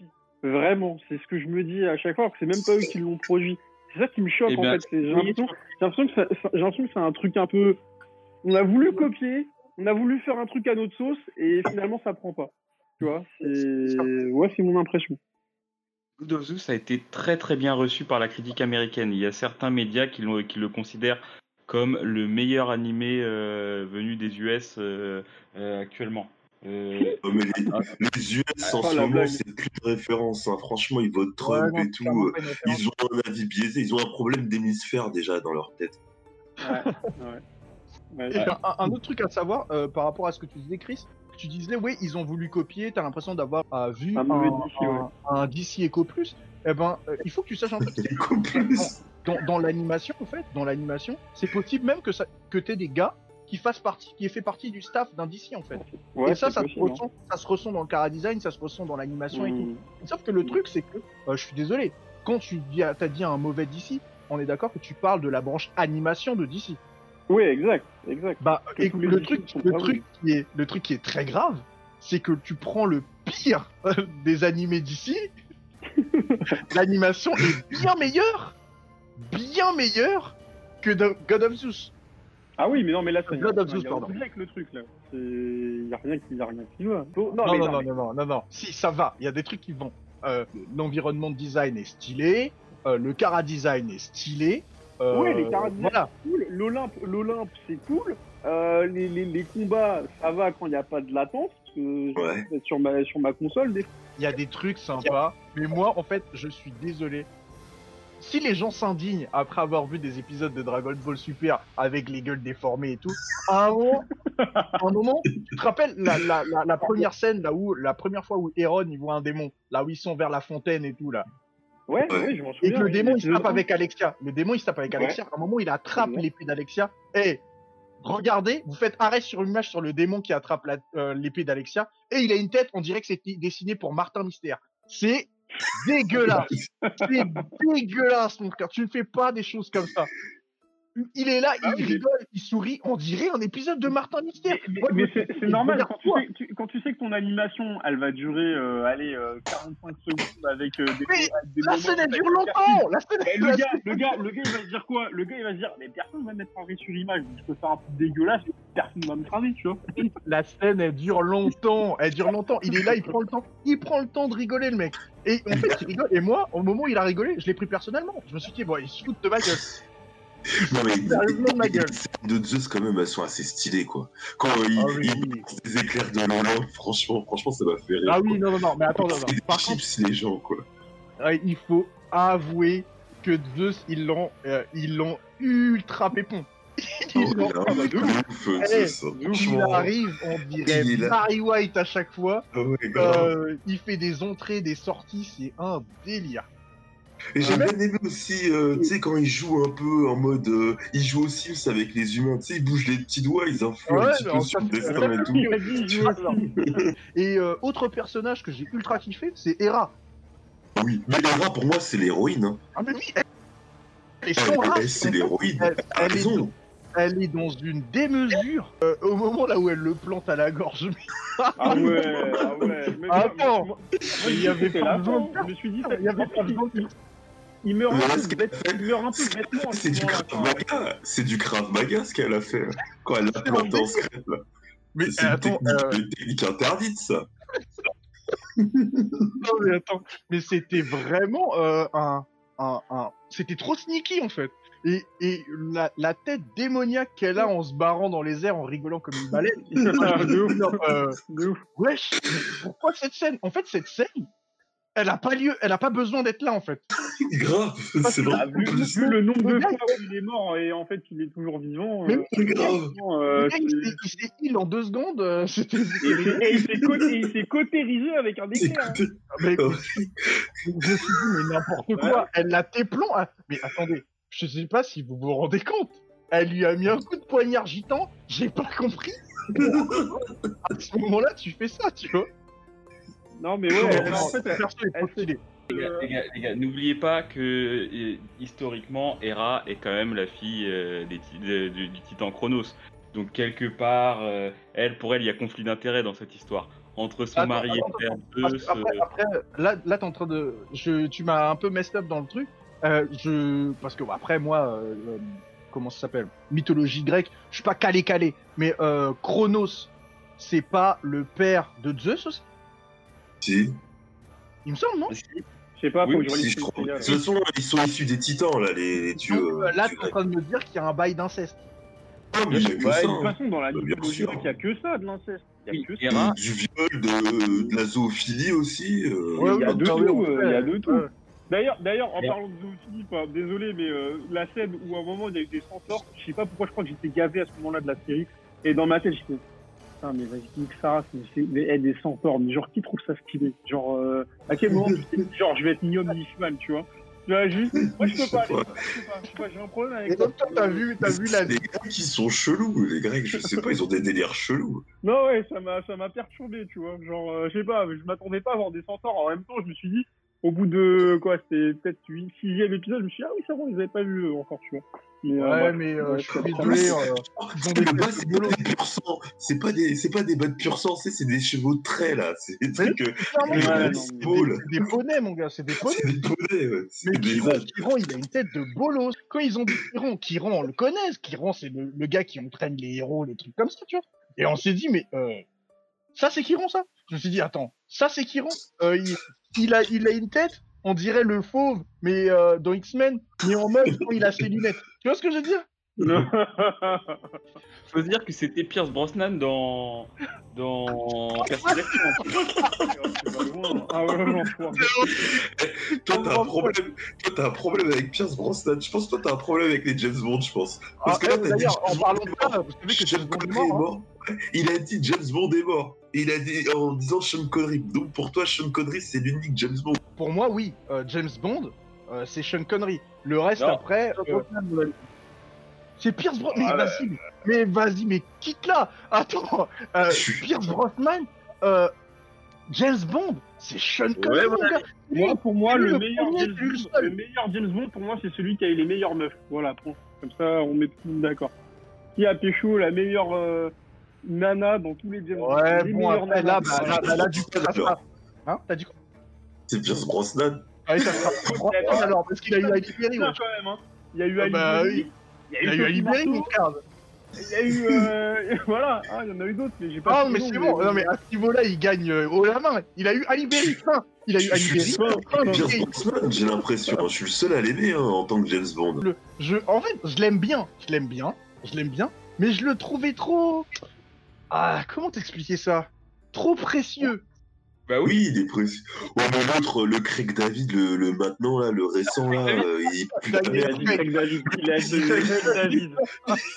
Vraiment, c'est ce que je me dis à chaque fois, que c'est même pas eux qui l'ont produit. C'est ça qui me choque Eh en ben, fait. j'ai l'impression que c'est un truc un peu. On a voulu copier, on a voulu faire un truc à notre sauce et finalement ça prend pas. Tu vois, c'est ouais, c'est mon impression. Blood of Zeus a été très très bien reçu par la critique américaine. Il y a certains médias qui, le considèrent comme le meilleur animé euh, venu des US euh, euh, actuellement. Euh, Oh, mais les, les US en Ah, ce la moment, c'est plus de référence. hein. Franchement, ils votent Trump Ouais, non, et tout. Ils ont un avis biaisé. Ils ont un problème d'hémisphère déjà dans leur tête. Ouais, ouais. Ouais, un, un autre truc à savoir euh, par rapport à ce que tu disais, Chris, tu disais, oui, ils ont voulu copier, t'as l'impression d'avoir euh, vu Un un, mauvais DC, ouais. un- un DC Echo Plus. Eh ben, euh, il faut que tu saches un truc. dans, dans l'animation, en fait, dans l'animation, c'est possible même que ça, que t'aies des gars qui fassent partie, qui aient fait partie du staff d'un DC en fait. Ouais, et ça, possible, hein. ressent, ça se ressent dans le cara design, ça se ressent dans l'animation et tout. Mmh. Sauf que le truc, c'est que, euh, je suis désolé, quand tu dis, t'as dit un mauvais DC, on est d'accord que tu parles de la branche animation de DC. Oui, exact, exact. Bah, et le truc, le pas truc qui est, le truc qui est très grave, c'est que tu prends le pire euh, des animés d'ici, l'animation est bien meilleure, bien meilleure que de God of Zeus. Ah oui, mais non, mais là, ça God of Zeus, il y a pardon. avec le truc là. C'est- Il y a rien qui, y a rien qui va. Non, Non, mais non, non, mais- non, non, non, non. Si, ça va. Il y a des trucs qui vont. Euh, L'environnement de design est stylé, euh, le cara design est stylé. Euh, Ouais, les design. Voilà. cool. L'Olympe, l'Olympe, c'est cool. Euh, les, les, les combats, ça va quand il n'y a pas de latence. Parce que Ouais. je- sur ma sur ma console, des Il y a des trucs sympas, mais moi, en fait, je suis désolé. Si les gens s'indignent après avoir vu des épisodes de Dragon Ball Super avec les gueules déformées et tout, à un moment, à un moment tu te rappelles la, la, la, la première scène là où la première fois où Aaron il voit un démon, là où ils sont vers la fontaine et tout là, Ouais, Ouais. ouais, je m'en et que le démon il se tape avec Alexia, le démon il se tape avec Ouais. Alexia, à un moment il attrape l'épée d'Alexia, et regardez, vous faites arrêt sur une image sur le démon qui attrape la- euh, l'épée d'Alexia, et il a une tête, on dirait que c'est dessiné pour Martin Mystère. C'est dégueulasse. C'est dégueulasse, mon frère. Tu ne fais pas des choses comme ça. Il est là, Ah il oui, rigole, il sourit. On dirait un épisode de Martin Mystère. Mais, c'est normal quand tu, sais, tu- quand tu sais que ton animation, elle va durer, euh, allez, euh, 45 secondes avec euh, des, Mais des La scène, elle avec dure longtemps. La scène, elle le gars, le gars, le gars, il va se dire quoi? Le gars, il va se dire, mais personne va mettre arrêt sur image. Je peux faire un truc dégueulasse, personne va me cramer, tu vois. La scène, elle dure longtemps. Elle dure longtemps. Il est là, il prend le temps. Il prend le temps de rigoler, le mec. Et en fait, il rigole. Et moi, au moment où il a rigolé, je l'ai pris personnellement. Je me suis dit, bon, il se fout de ma gueule. Non, mais de ma gueule. Zeus, quand même, elles sont assez stylées, quoi. Quand euh, il, Ah oui. il balance des éclairs de franchement, franchement, ça m'a fait rire. Ah quoi. oui, non, non, non. Mais attends, non, non. Par contre, chips, les gens, quoi. euh, il faut avouer que Zeus, ils l'ont, euh, ils l'ont ultra pépon. Oh, l'ont- il arrive, on dirait. Barry White à chaque fois. Ouais, grave. Euh, il fait des entrées, des sorties, c'est un délire. Et j'ai bien aimé aussi, euh, tu sais, quand il joue un peu en mode. euh, il joue aussi aussi avec les humains, tu sais, il bouge les petits doigts, ils influent Ouais, un petit mais peu sur le destin et tout. Et euh, autre personnage que j'ai ultra kiffé, c'est Hera. Oui, mais Hera, pour moi, c'est l'héroïne. Hein. Ah, mais oui, elle, elle est Elle- elle, c'est l'héroïne. Elle- elle est raison. Elle est dans une démesure. Euh, au moment là où elle le plante à la gorge, mais Ah ouais, ah ouais. Mais Attends. moi- moi, il y avait pas faire Je me suis dit, il y avait pas besoin de il- meurt un peu ce de qu'elle a bête- fait. il meurt un peu bêtement. C'est du. C'est du Krav Maga ce qu'elle a fait. Quand elle l'a planté en là. mais C'est une technique, euh, une technique interdite, ça. non, mais attends, mais c'était vraiment euh, un, un, un- c'était trop sneaky en fait. Et, et la, la tête démoniaque qu'elle a en se barrant dans les airs en rigolant comme une baleine. De ouf. Euh, De ouf. wesh, pourquoi cette scène? En fait, cette scène, elle a pas lieu, elle a pas besoin d'être là en fait. Grave. C'est Ah, vraiment vu, vu le nombre de fois où il est mort et en fait il est toujours vivant. Mais euh, c'est grave. euh, il s'est- heal en deux secondes. euh, C'était. il s'est coté- il s'est cautérisé avec un déclin. hein. Écoutez, Mais, je me suis dit, mais n'importe quoi. Elle l'a téplon. ah, Mais attendez, je sais pas si vous vous rendez compte. Elle lui a mis un coup de poignard gitan. J'ai pas compris. à ce moment-là, tu fais ça, tu vois. Non mais ouais, elle- en fait, Le elle-. Les gars, les gars, les gars, n'oubliez pas que euh, historiquement, Hera est quand même la fille euh, des ti- de- du, du titan Chronos. Donc quelque part, euh, elle, pour elle, il y a conflit d'intérêts dans cette histoire entre son Attends, mari et attends, le père Zeus. Après, après, là, là t'es en train de. Je, tu m'as un peu messed up dans le truc. Euh, je, parce que après moi, comment ça s'appelle? Mythologie grecque. Je suis pas calé calé, mais euh, Chronos, c'est pas le père de Zeus aussi? Si, Il me semble, non je sais pas, faut Oui, que je si. De toute façon, ils sont issus des titans, là, les, les dieux. Donc, euh, Là, dieux t'es en train de me dire qu'il y a un bail d'inceste. Ah, mais il y a que Ouais, ça. de toute hein. façon, dans la Bah, mythologie il y a que ça de l'inceste. Il y a que ça. Du viol, de, de la zoophilie aussi. euh, Ouais, Il y a ouais, de bah oui, tout, euh, il y a de tout. D'ailleurs, d'ailleurs, en parlant de zoophilie, pas- désolé, mais euh, la scène où à un moment il y a eu des centaures, je sais pas pourquoi, je crois que j'étais gavé à ce moment-là de la série, et dans ma tête j'étais, putain, mais vas-y, nique ça, mais, c'est- mais eh, des centaures, mais genre qui trouve ça stylé? Genre, euh, à quel moment tu genre, je vais être Niom Nishman, tu vois? Tu vois, juste, moi je peux pas, aller, je peux pas, je sais pas, j'ai un problème avec Et ça. donc, toi, t'as vu, t'as vu la. Les Grecs, ils sont chelous. Les Grecs, je sais pas, ils ont des délires chelous. Non, ouais, ça m'a, ça m'a perturbé, tu vois. Genre, euh, je sais pas, je m'attendais pas à voir des centaures. En même temps, je me suis dit, au bout de, quoi, c'était peut-être 8, 6 épisode, je me suis dit, ah oui, c'est bon, ils avaient pas vu euh, encore, tu vois. Mais, euh, Ouais, mais euh, je suis c'est pas désolé. euh, c'est de pas des pur sang. C'est pas des, c'est pas des bas de pur sang, c'est c'est des chevaux de trait, là. C'est des trucs, des poneys, mon gars, c'est des poneys. c'est des poneys, ouais. C'est Mais des Kiron. Kiron, il a une tête de bolos. Quand ils ont dit Kiron, Kiron, on le connaît. Kiron, c'est le, le gars qui entraîne les héros, les trucs comme ça, tu vois. Et on s'est dit, mais euh, ça, c'est Kiron, ça? Je me suis dit, attends, ça, c'est Kiron euh, il, il, a, il a une tête, on dirait le fauve, mais euh, dans X-Men, mais en meuf il a ses lunettes. Tu vois ce que je veux dire? faut se dire que c'était Pierce Brosnan dans dans. Ah ouais, non. Toi, t'as un problème, toi, t'as un problème avec Pierce Brosnan. Je pense que toi, t'as un problème avec les James Bond, je pense. Parce Ah, que là, eh, t'as dit en James parlant Bond de est ça, mort. vous savez que James Bond est mort, hein. Il a dit James Bond est mort. Et il a dit en disant Sean Connery. Donc pour toi, Sean Connery, c'est l'unique James Bond. Pour moi, oui, euh, James Bond, euh, c'est Sean Connery. Le reste, Non. après, euh, c'est Pierce Brosnan. Mais Ah, vas-y, mais, mais vas-y, mais quitte là. Attends, euh, Pierce Brosnan, euh, James Bond, c'est Sean Connery, mon gars. Moi, pour moi, le le meilleur, James le Bond, seul. le meilleur James Bond, pour moi, c'est celui qui a eu les meilleures meufs. Voilà, point. Comme ça, on met tout le monde d'accord. Qui a pécho la meilleure euh, nana dans tous les James Bond? Ouais, les bon, après, là, nanas. bah, là, bah, là, du coup. Hein T'as dit quoi? C'est Pierce Brosnan. Ah. Brosnan, alors, parce qu'il a eu Ali Berry, ouais. hein. Il y a eu Ah Ali bah. Il y a eu Sophie Ali Berry, Marceau, mon frère. Il y a eu. Euh... voilà, ah, il y en a eu d'autres, mais j'ai pas. Ah, mais c'est bon. Non, mais à ce niveau-là, il gagne euh, haut la main. Il a eu Ali Berry, fin. Il a eu Je Ali suis Berry. seul. fin, Pierce et- Brosnan, j'ai l'impression. Je suis le seul à l'aimer hein, en tant que James Bond. le- je, en fait, je l'aime bien. Je l'aime bien. Je l'aime bien. Mais je le trouvais trop. Ah, comment t'expliquer ça? Trop précieux. Bah oui. Oui, il est précis. Ouais, mais l'autre, le Craig David, le, le maintenant, là, le récent, là, euh, il pue la Il a dit Craig David. Il a dit Craig David.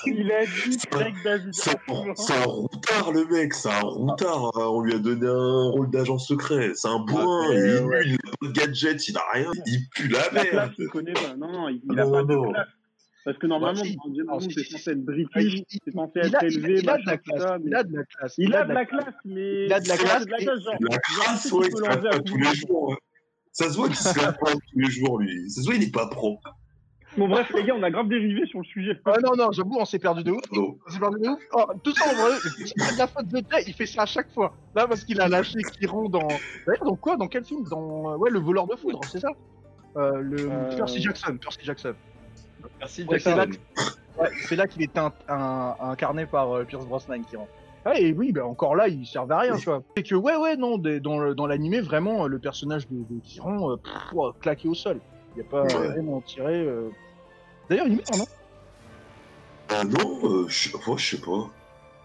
Il a dit Craig David. C'est un, routard, le mec, c'est un routard. hein. On lui a donné un rôle d'agent secret. C'est un bourrin, Ah, il est nul, il a pas de gadget, il a rien, il pue la La classe, merde. il connaît pas. Non, non, il, il Non, a pas de non. classe. Parce que normalement, Bah, si. c'est censé être Il, british, il- c'est censé il être a, il, élevé, il a de la classe. ça. Il mais- a de la classe. Il a de la classe, mais. Il a de la classe de la et- classe, genre. La classe, ouais, pas tous le les jours. hein. Ça se voit qu'il se lave pas tous les jours, lui. Ça se voit, il est pas pro. Bon, bref, les gars, on a grave dérivé sur le sujet. Ah non, non, j'avoue, on s'est perdu de ouf. Non. On s'est perdu de ouf. Oh, tout ça, en vrai, c'est pas de la faute de Jay, il fait ça à chaque fois. Là, parce qu'il a lâché Kiron dans. D'ailleurs, dans quoi? Dans quel film? Dans. euh, Ouais, Le voleur de foudre, c'est ça? Euh, Le. Euh, Percy Jackson. Percy Jackson. Merci Ouais, c'est là, ouais, c'est là qu'il est un- un- incarné par euh, Pierce Brosnan qui rentre. Ouais, et oui, bah, encore là, il servait à rien, tu vois. C'est que, ouais, ouais, non, des- dans, dans l'animé, vraiment, euh, le personnage de, de Kiron, euh, pff, ouah, claqué au sol. Il n'y a pas Ouais. vraiment tiré. euh. D'ailleurs, il meurt, non? Ah non, euh, je sais pas, je sais pas.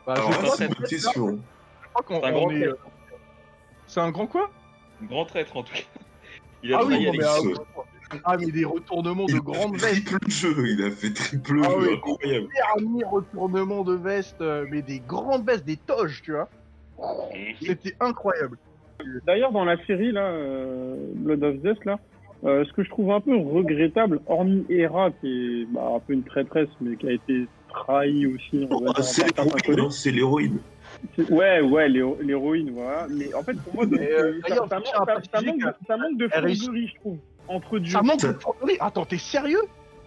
bah, Alors je là, crois c'est une qu'en bonne fait, question. là, je crois qu'on C'est un grand est, C'est un grand quoi? Grand traître en tout cas. Il a Ah oui, non, mais, ah, ah, mais des retournements de grande veste. triple jeu, il a fait triple Ah jeu, oui. incroyable. Dernier retournement de veste, euh, mais des grandes vestes, des toges, tu vois. C'était incroyable. D'ailleurs, dans la série, là, euh, Blood of Death, là, euh, ce que je trouve un peu regrettable, hormis Hera, qui est bah, un peu une traîtresse, mais qui a été trahie aussi, c'est l'héroïne, collègues. hein, c'est l'héroïne. Ouais, ouais, l'héro- l'héroïne, voilà. Mais en fait, pour moi, donc, euh, ça, manque- ça- de- ça manque de elle réussit- fourberie, je trouve, entre dieux. Ça manque de fourberie. Attends, t'es sérieux?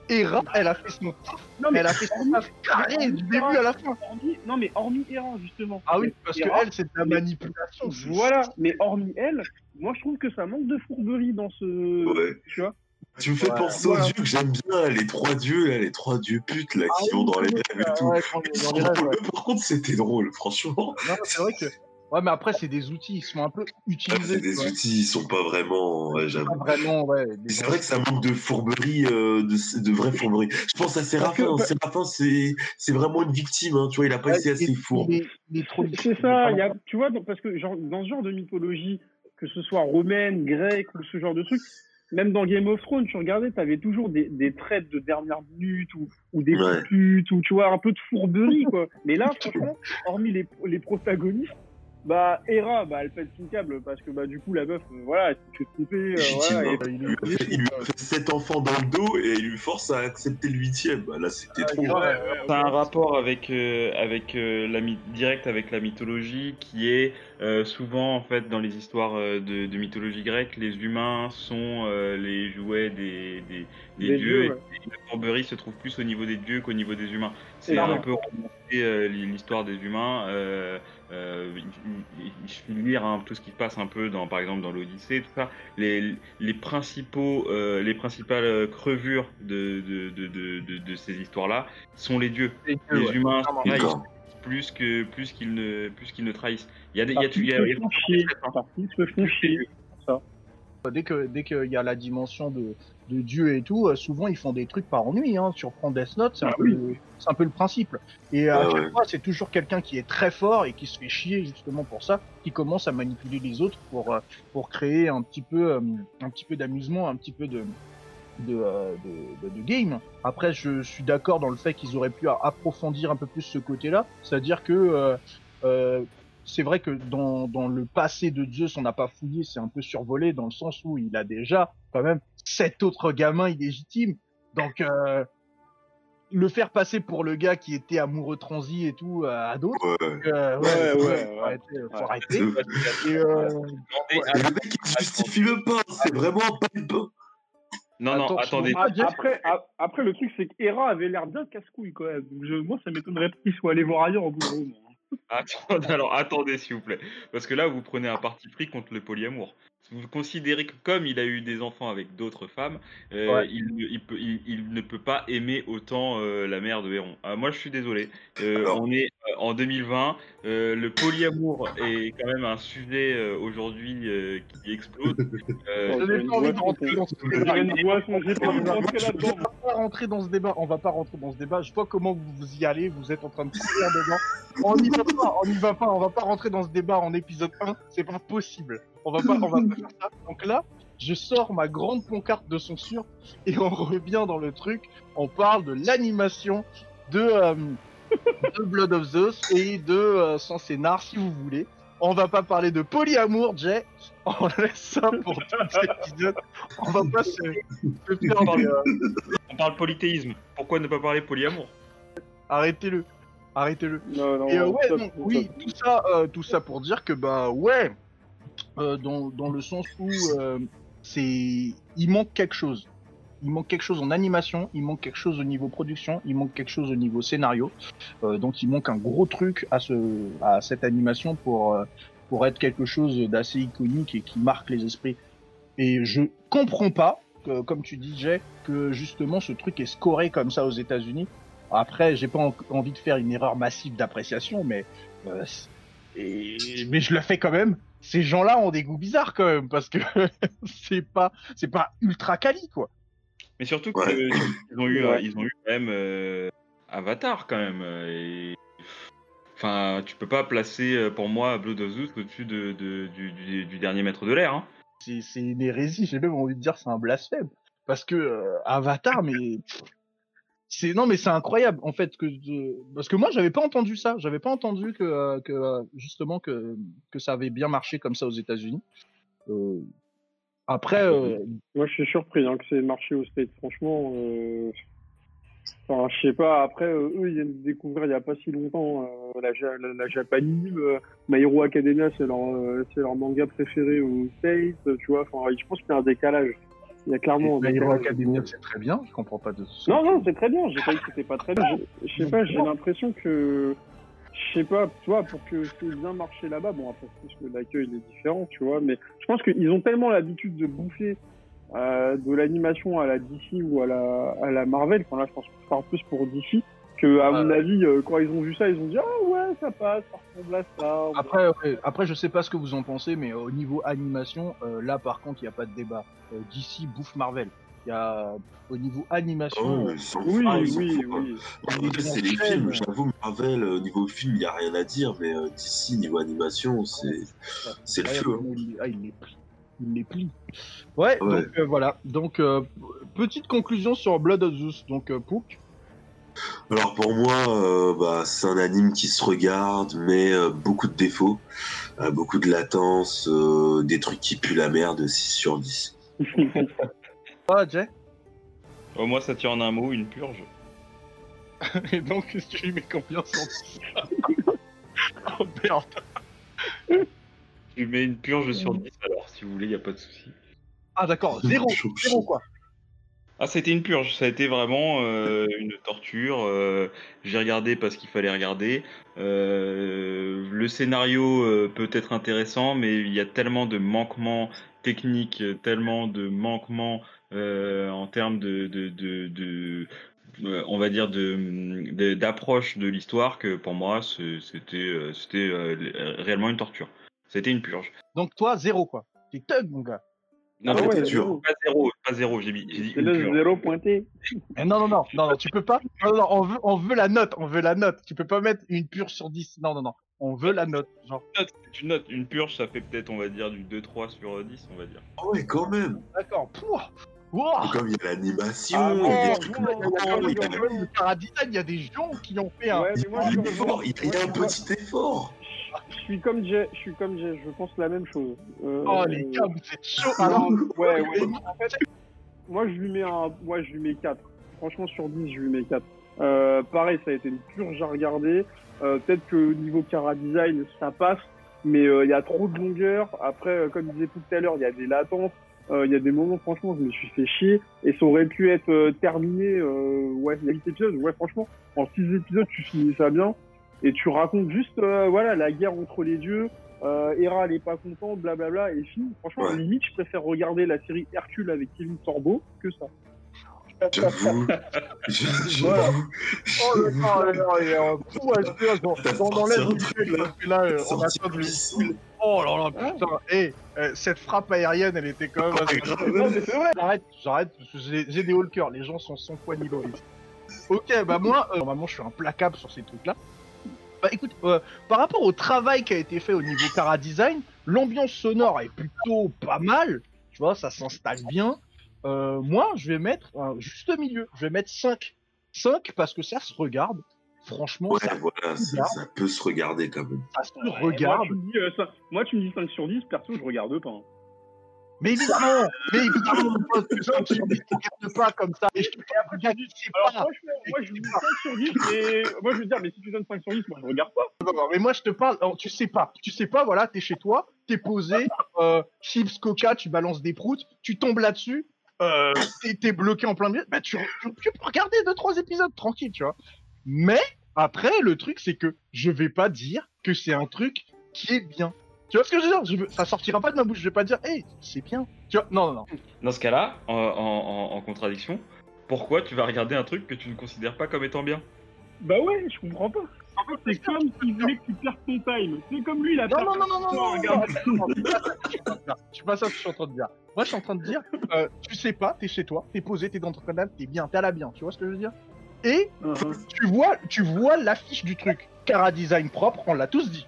Hera, elle a fait son taf, Non, mais elle a fait son taf carré du début à la fin. hormis- non, mais hormis Hera, justement. Ah oui, parce que elle, c'est de la manipulation. Voilà, mais hormis elle, moi, je trouve que ça manque de fourberie dans ce. Ouais. Tu vois Tu me fais Ouais, penser voilà. aux dieux que j'aime bien, les trois dieux, là, les trois dieux putes là, Ah qui oui, vont dans les rêves et tout. ouais, quand- Ils dans sont les rêves, drôles. ouais. Par contre, c'était drôle, franchement. Non, c'est vrai que. Ouais, mais après, c'est des outils, ils sont un peu Ah, utilisés. C'est des tu vois. outils, ils sont pas vraiment. Ouais, Pas vraiment, ouais. C'est vrai que ça manque de fourberie, euh, de, de vraie fourberie. Je pense à Séraphin. Que- Séraphin, c'est c'est vraiment une victime, hein, tu vois, il a pas Ouais, été assez fourbe. C'est ça, il y a, tu vois, parce que genre, dans ce genre de mythologie, que ce soit romaine, grecque ou ce genre de truc, même dans Game of Thrones, tu regardais, tu avais toujours des, des traits de dernière minute ou, ou des Ouais. putes ou tu vois, un peu de fourberie, quoi. Mais là, franchement, hormis les, les protagonistes, bah, Hera, bah, elle pète son câble parce que, bah, du coup, la meuf, euh, voilà, elle s'est fait tromper, euh, voilà, et- Il lui a fait- il lui fait sept enfants dans le dos et il lui force à accepter le huitième. Bah, là, c'était trop. ouais, ouais, Ça a un rapport avec, euh, avec euh, la direct avec la mythologie qui est euh, souvent en fait dans les histoires euh, de, de mythologie grecque, les humains sont euh, les jouets des, des, des Des dieux dieux, et la fourberie se trouve plus au niveau des dieux qu'au niveau des humains. C'est un peu remonter euh, l'histoire des humains. Euh, euh, il, il- il suffit de lire hein, tout ce qui se passe un peu dans par exemple dans l'Odyssée, tout ça. Les, les principaux, euh, les principales euh, crevures de, de, de, de, de- de ces histoires-là sont les dieux. Les ouais. humains trahissent plus que plus qu'ils ne plus qu'ils ne trahissent. Il y a des il y a, il y a- il y a-. Dès que dès qu'il y a la dimension de, de Dieu et tout, euh, souvent ils font des trucs par ennui. Hein. Tu reprends Death Note, c'est un, Ah peu oui. le- c'est un peu le principe. Et à Ah chaque ouais. fois, c'est toujours quelqu'un qui est très fort et qui se fait chier justement pour ça, qui commence à manipuler les autres pour euh, pour créer un petit peu euh, un petit peu d'amusement, un petit peu de de, euh, de, de- de game. Après, je suis d'accord dans le fait qu'ils auraient pu approfondir un peu plus ce côté-là, c'est-à-dire que euh, euh, c'est vrai que dans, dans le passé de Zeus, on n'a pas fouillé, c'est un peu survolé dans le sens où il a déjà quand même sept autres gamins illégitimes. Donc euh, le faire passer pour le gars qui était amoureux transi et tout euh, à d'autres, Ouais. euh, Ouais, ouais, faut ouais. arrêter, faut arrêter. Euh, le mec, il se justifie même pas. C'est vraiment pas une bonne. Non non Attends, attendez. Après, le truc, c'est qu'Hera avait l'air bien casse-couille quand même. Donc, je- moi, ça m'étonnerait pas qu'il soit allé voir ailleurs au bout d'un moment. Attendez, alors attendez s'il vous plaît, parce que là vous prenez un parti pris contre le polyamour. Vous considérez que comme il a eu des enfants avec d'autres femmes, euh, Ouais. il, ne- il, peut- il- il ne peut pas aimer autant euh, la mère de Héron. Ah, moi je suis désolé. Euh, Alors. on est en 2020. euh, le polyamour est quand même un sujet euh, aujourd'hui euh, qui explose. Euh, Je n'ai pas envie de rentrer dans ce débat. J'ai une boisson, j'ai pas envie de rentrer On là-dedans. va pas rentrer dans ce débat. On va pas rentrer dans ce débat. Je vois comment vous vous y allez. Vous êtes en train de courir dedans. On n'y va pas. On n'y va pas. On va pas rentrer dans ce débat en épisode 1. C'est pas possible. On va pas. On va pas faire ça. Donc là, je sors ma grande pancarte de censure et on revient dans le truc. On parle de l'animation de, euh, de Blood of Zeus et de euh, son scénar, si vous voulez. On va pas parler de polyamour, Jay. On laisse ça pour tout l'épisode. On va pas se, se faire des, euh, on parle polythéisme. Pourquoi ne pas parler polyamour? Arrêtez-le. Arrêtez-le. Non, non, Et euh, ouais, stop. oui, tout ça, euh, tout ça pour dire que bah ouais, dans, dans le sens où euh, c'est, il manque quelque chose. Il manque quelque chose en animation, il manque quelque chose au niveau production, il manque quelque chose au niveau scénario. Euh, donc il manque un gros truc à ce, à cette animation pour, euh, pour être quelque chose d'assez iconique et qui marque les esprits. Et je comprends pas, que, comme tu disais, que justement ce truc est scoré comme ça aux États-Unis. Après, j'ai pas en- envie de faire une erreur massive d'appréciation, mais euh, mais je le fais quand même. Ces gens-là ont des goûts bizarres quand même parce que c'est pas c'est pas ultra quali quoi. Mais surtout Ouais. qu'ils ont eu, Ouais. ils ont eu quand même euh, Avatar quand même. euh, Et... Enfin, tu peux pas placer euh, pour moi Blood of Zeus au-dessus de, de- du, du- du dernier maître de l'air. Hein. C'est c'est une hérésie. J'ai même envie de dire c'est un blasphème parce que euh, Avatar mais c'est non mais c'est incroyable en fait que parce que moi j'avais pas entendu ça. J'avais pas entendu que euh, que euh, justement que que ça avait bien marché comme ça aux États-Unis. Euh, après euh, Moi, je suis surpris hein, que c'est marché au States. Franchement, euh... enfin, je sais pas. Après, eux, ils viennent de découvrir il y a pas si longtemps la, la, la My Hero Academia, c'est leur, c'est leur manga préféré au States. Tu vois, enfin, je pense qu'il y a un décalage. Il y a clairement décalage. Academia c'est très bien. Je comprends pas de Non, non, c'est très bien. J'ai pas dit que c'était pas très bien. Je sais pas, j'ai l'impression que. Je sais pas, tu vois, pour que ça ait bien marché là-bas, bon, après, pense que l'accueil est différent, tu vois, mais je pense qu'ils ont tellement l'habitude de bouffer euh, de l'animation à la DC ou à la, à la Marvel, quand là, je pense que je parle plus pour DC, que, à mon avis, euh, quand ils ont vu ça, ils ont dit, ah ouais, ça passe, ça ressemble à ça. on- Après, ouais, après, je sais pas ce que vous en pensez, mais au niveau animation, euh, là par contre, il n'y a pas de débat. Euh, DC bouffe Marvel. Il y a au niveau animation. Oh, Oui, oui, oui. Après, c'est les films, j'avoue, Marvel, au niveau film, il n'y a rien à dire, mais euh, d'ici, niveau animation, c'est c'est le feu. hein. il, ah, il les plie. Il les plie. Ouais, Ouais. donc euh, voilà. Donc, euh, petite conclusion sur Blood of Zeus. Donc, euh, Pouk. Alors pour moi, euh, bah, c'est un anime qui se regarde, mais euh, beaucoup de défauts, euh, beaucoup de latence, euh, des trucs qui puent la merde, 6 sur 10. Ah, Jay? Oh, moi, ça tient en un mot, une purge. Et donc, tu lui mets combien sur 10 Oh merde. Lui mets une purge sur 10 alors, si vous voulez, y a pas de souci. Ah, d'accord. Zéro. Zéro, quoi. Ah, été une purge, ça a été vraiment euh, une torture. euh, J'ai regardé parce qu'il fallait regarder. Euh, le scénario peut être intéressant, mais il y a tellement de manquements techniques, tellement de manquements en termes de, on va dire d'approche de, l'histoire que pour moi c'était c'était réellement une torture. C'était une purge. Donc, toi, zéro, quoi. T'es thug, mon gars. Non, Ah mais ouais, pas dur. zéro, pas zéro, pas zéro, j'ai dit une le zéro pointé. Non, non, non, non, non, tu peux pas. Non, non, on veut, on veut la note, on veut la note. Tu peux pas mettre une pure sur 10. Non, non, non. On veut la note. Genre, note, tu notes une purge, ça fait peut-être, on va dire, du 2-3 sur euh, 10, on va dire. Ah ouais, quand même. d'accord. Pouah. Ouah. Et comme il y a l'animation, Ah, il y a des trucs il y a- des gens qui ont fait un. Ouais, il mais y moi, a un effort, il y a- il y a un moi, petit effort. Je suis comme Jay, je suis comme Jay, je pense la même chose. Euh, Oh, les gars, vous êtes chaud. Alors, non, ouais, ouais. En fait, moi, je lui mets un, moi, je lui mets 4. Franchement, sur 10, je lui mets 4. Euh, pareil, ça a été une purge à regarder. Euh, Peut-être que niveau cara design, ça passe, mais il y a trop de longueur. Après, comme je disais tout à l'heure, il y a des latences. Il y a des moments, franchement, je me suis fait chier. Et ça aurait pu être terminé, ouais, il y a 8 épisodes. Ouais, franchement, en 6 épisodes, tu finis ça bien. Et tu racontes juste, euh, voilà, la guerre entre les dieux. Euh, Hera, elle est pas contente, blablabla, et fini. Franchement, Ouais. limite, je préfère regarder la série Hercule avec Kevin Sorbo que ça. J'avoue. Voilà. Oh, le gars, là, là, il est un fou, l'aide un truc, là. là, euh, on le. Oh là là, putain. Eh, euh, cette frappe aérienne, elle était quand même. Non, mais c'est vrai. J'arrête, j'arrête, j'ai des haulkers, les gens sont sans foi ni. Ok, bah moi, euh, normalement, je suis implacable sur ces trucs-là. Bah écoute, euh, par rapport au travail qui a été fait au niveau Cara Design, l'ambiance sonore est plutôt pas mal, tu vois, ça s'installe bien. Euh, moi, je vais mettre juste milieu, je vais mettre 5. 5 parce que ça se regarde. Franchement, Ouais, ça, voilà, ça, ça peut se regarder quand même. ça se Moi, regarde. tu me dis, euh, ça- moi, tu me dis 5 sur 10, perso, je regarde pas. hein. Mais évidemment, mais évidemment, mon pote, que 5 sur 10, tu regardes pas comme ça. Et je te sait Alors pas. franchement, moi je dis 5 sur 10, mais moi je veux dire, mais si tu donnes 5 sur 10, moi je regarde pas. Non, non, mais moi je te parle, alors, tu sais pas, tu sais pas, voilà, t'es chez toi, t'es posé, euh, chips, coca, tu balances des proutes, tu tombes là-dessus, euh, t'es, bloqué en plein milieu, bah tu, tu, tu peux regarder deux trois épisodes tranquille, tu vois. Mais après, le truc c'est que je vais pas dire que c'est un truc qui est bien. Tu vois ce que je veux dire je veux- Ça sortira pas de ma bouche, je vais pas dire, hey, c'est bien. Tu vois Non, non, non. Dans ce cas-là, en, en- en- en contradiction, pourquoi tu vas regarder un truc que tu ne considères pas comme étant bien? Bah ouais, je comprends pas. En fait, c'est comme s'il voulait que tu perdes ton time. C'est comme lui, il a Non, perdu non, non, non, non, regarde. non, c'est pas ça que je suis en train de dire. C'est pas ça que je suis en train de dire. Moi, je suis en train de dire, euh, tu sais pas, t'es chez toi, t'es posé, t'es dans ton canal, t'es bien, t'es à la bien, tu vois ce que je veux dire? Et Uh-huh. tu vois, tu vois l'affiche du truc. Cara design propre, on l'a tous dit.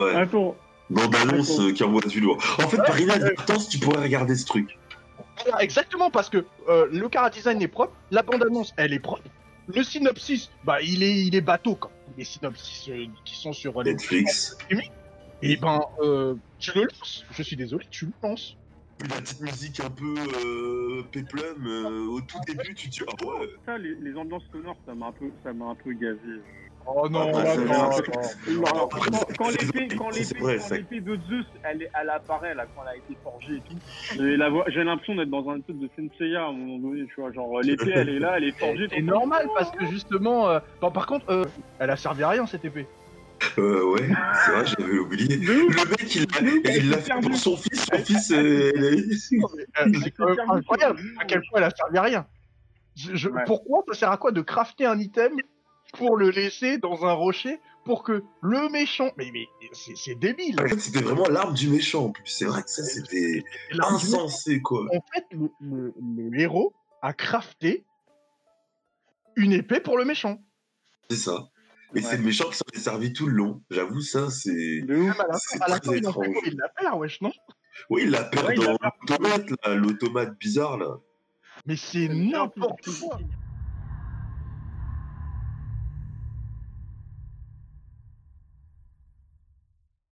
Ouais. Attends, Bande annonce euh, qui envoie du lourd. En fait, par inadvertance, tu pourrais regarder ce truc. Exactement, parce que euh, le cara design est propre, la bande-annonce, elle est propre. Le synopsis, bah, il est, il est bateau, quoi. Les synopsis euh, qui sont sur. Netflix. Et ben, euh, tu le lances. Je suis désolé, tu le lances. Puis la petite musique un peu euh, péplum euh, au tout début, tu te dis ah ouais. ça, les, les ambiances sonores, ça m'a un peu, ça m'a un peu gavé. Oh non, Ah, quand, l'épée, de Zeus, elle, est- elle apparaît là quand elle a été forgée et tout. J'ai l'impression d'être dans un truc de Senseiya à un moment donné, tu vois, genre l'épée, elle est là, elle est forgée. C'est normal parce que justement, euh, bon, par contre, euh, elle a servi à rien cette épée. Euh, ouais, c'est vrai, j'avais oublié. Le mec, il l'a fait pour son fils. Son fils, euh, il a- c'est quand même incroyable à quel point elle a servi à rien. Je- je- Ouais. Pourquoi ça sert à quoi de crafter un item pour le laisser dans un rocher pour que le méchant. Mais, mais c'est c'est débile. En fait, c'était vraiment l'arme du méchant en plus. C'est vrai que ça, c'était insensé, quoi. En fait, le, le- le héros a crafté une épée pour le méchant. C'est ça. Et Ouais. c'est le méchant qui s'en est servi tout le long. J'avoue, ça, c'est. À la fin, il la perd, wesh, non? Oui, il l'a Ouais, dans l'automate, là, l'automate bizarre, là. Mais c'est n'importe quoi.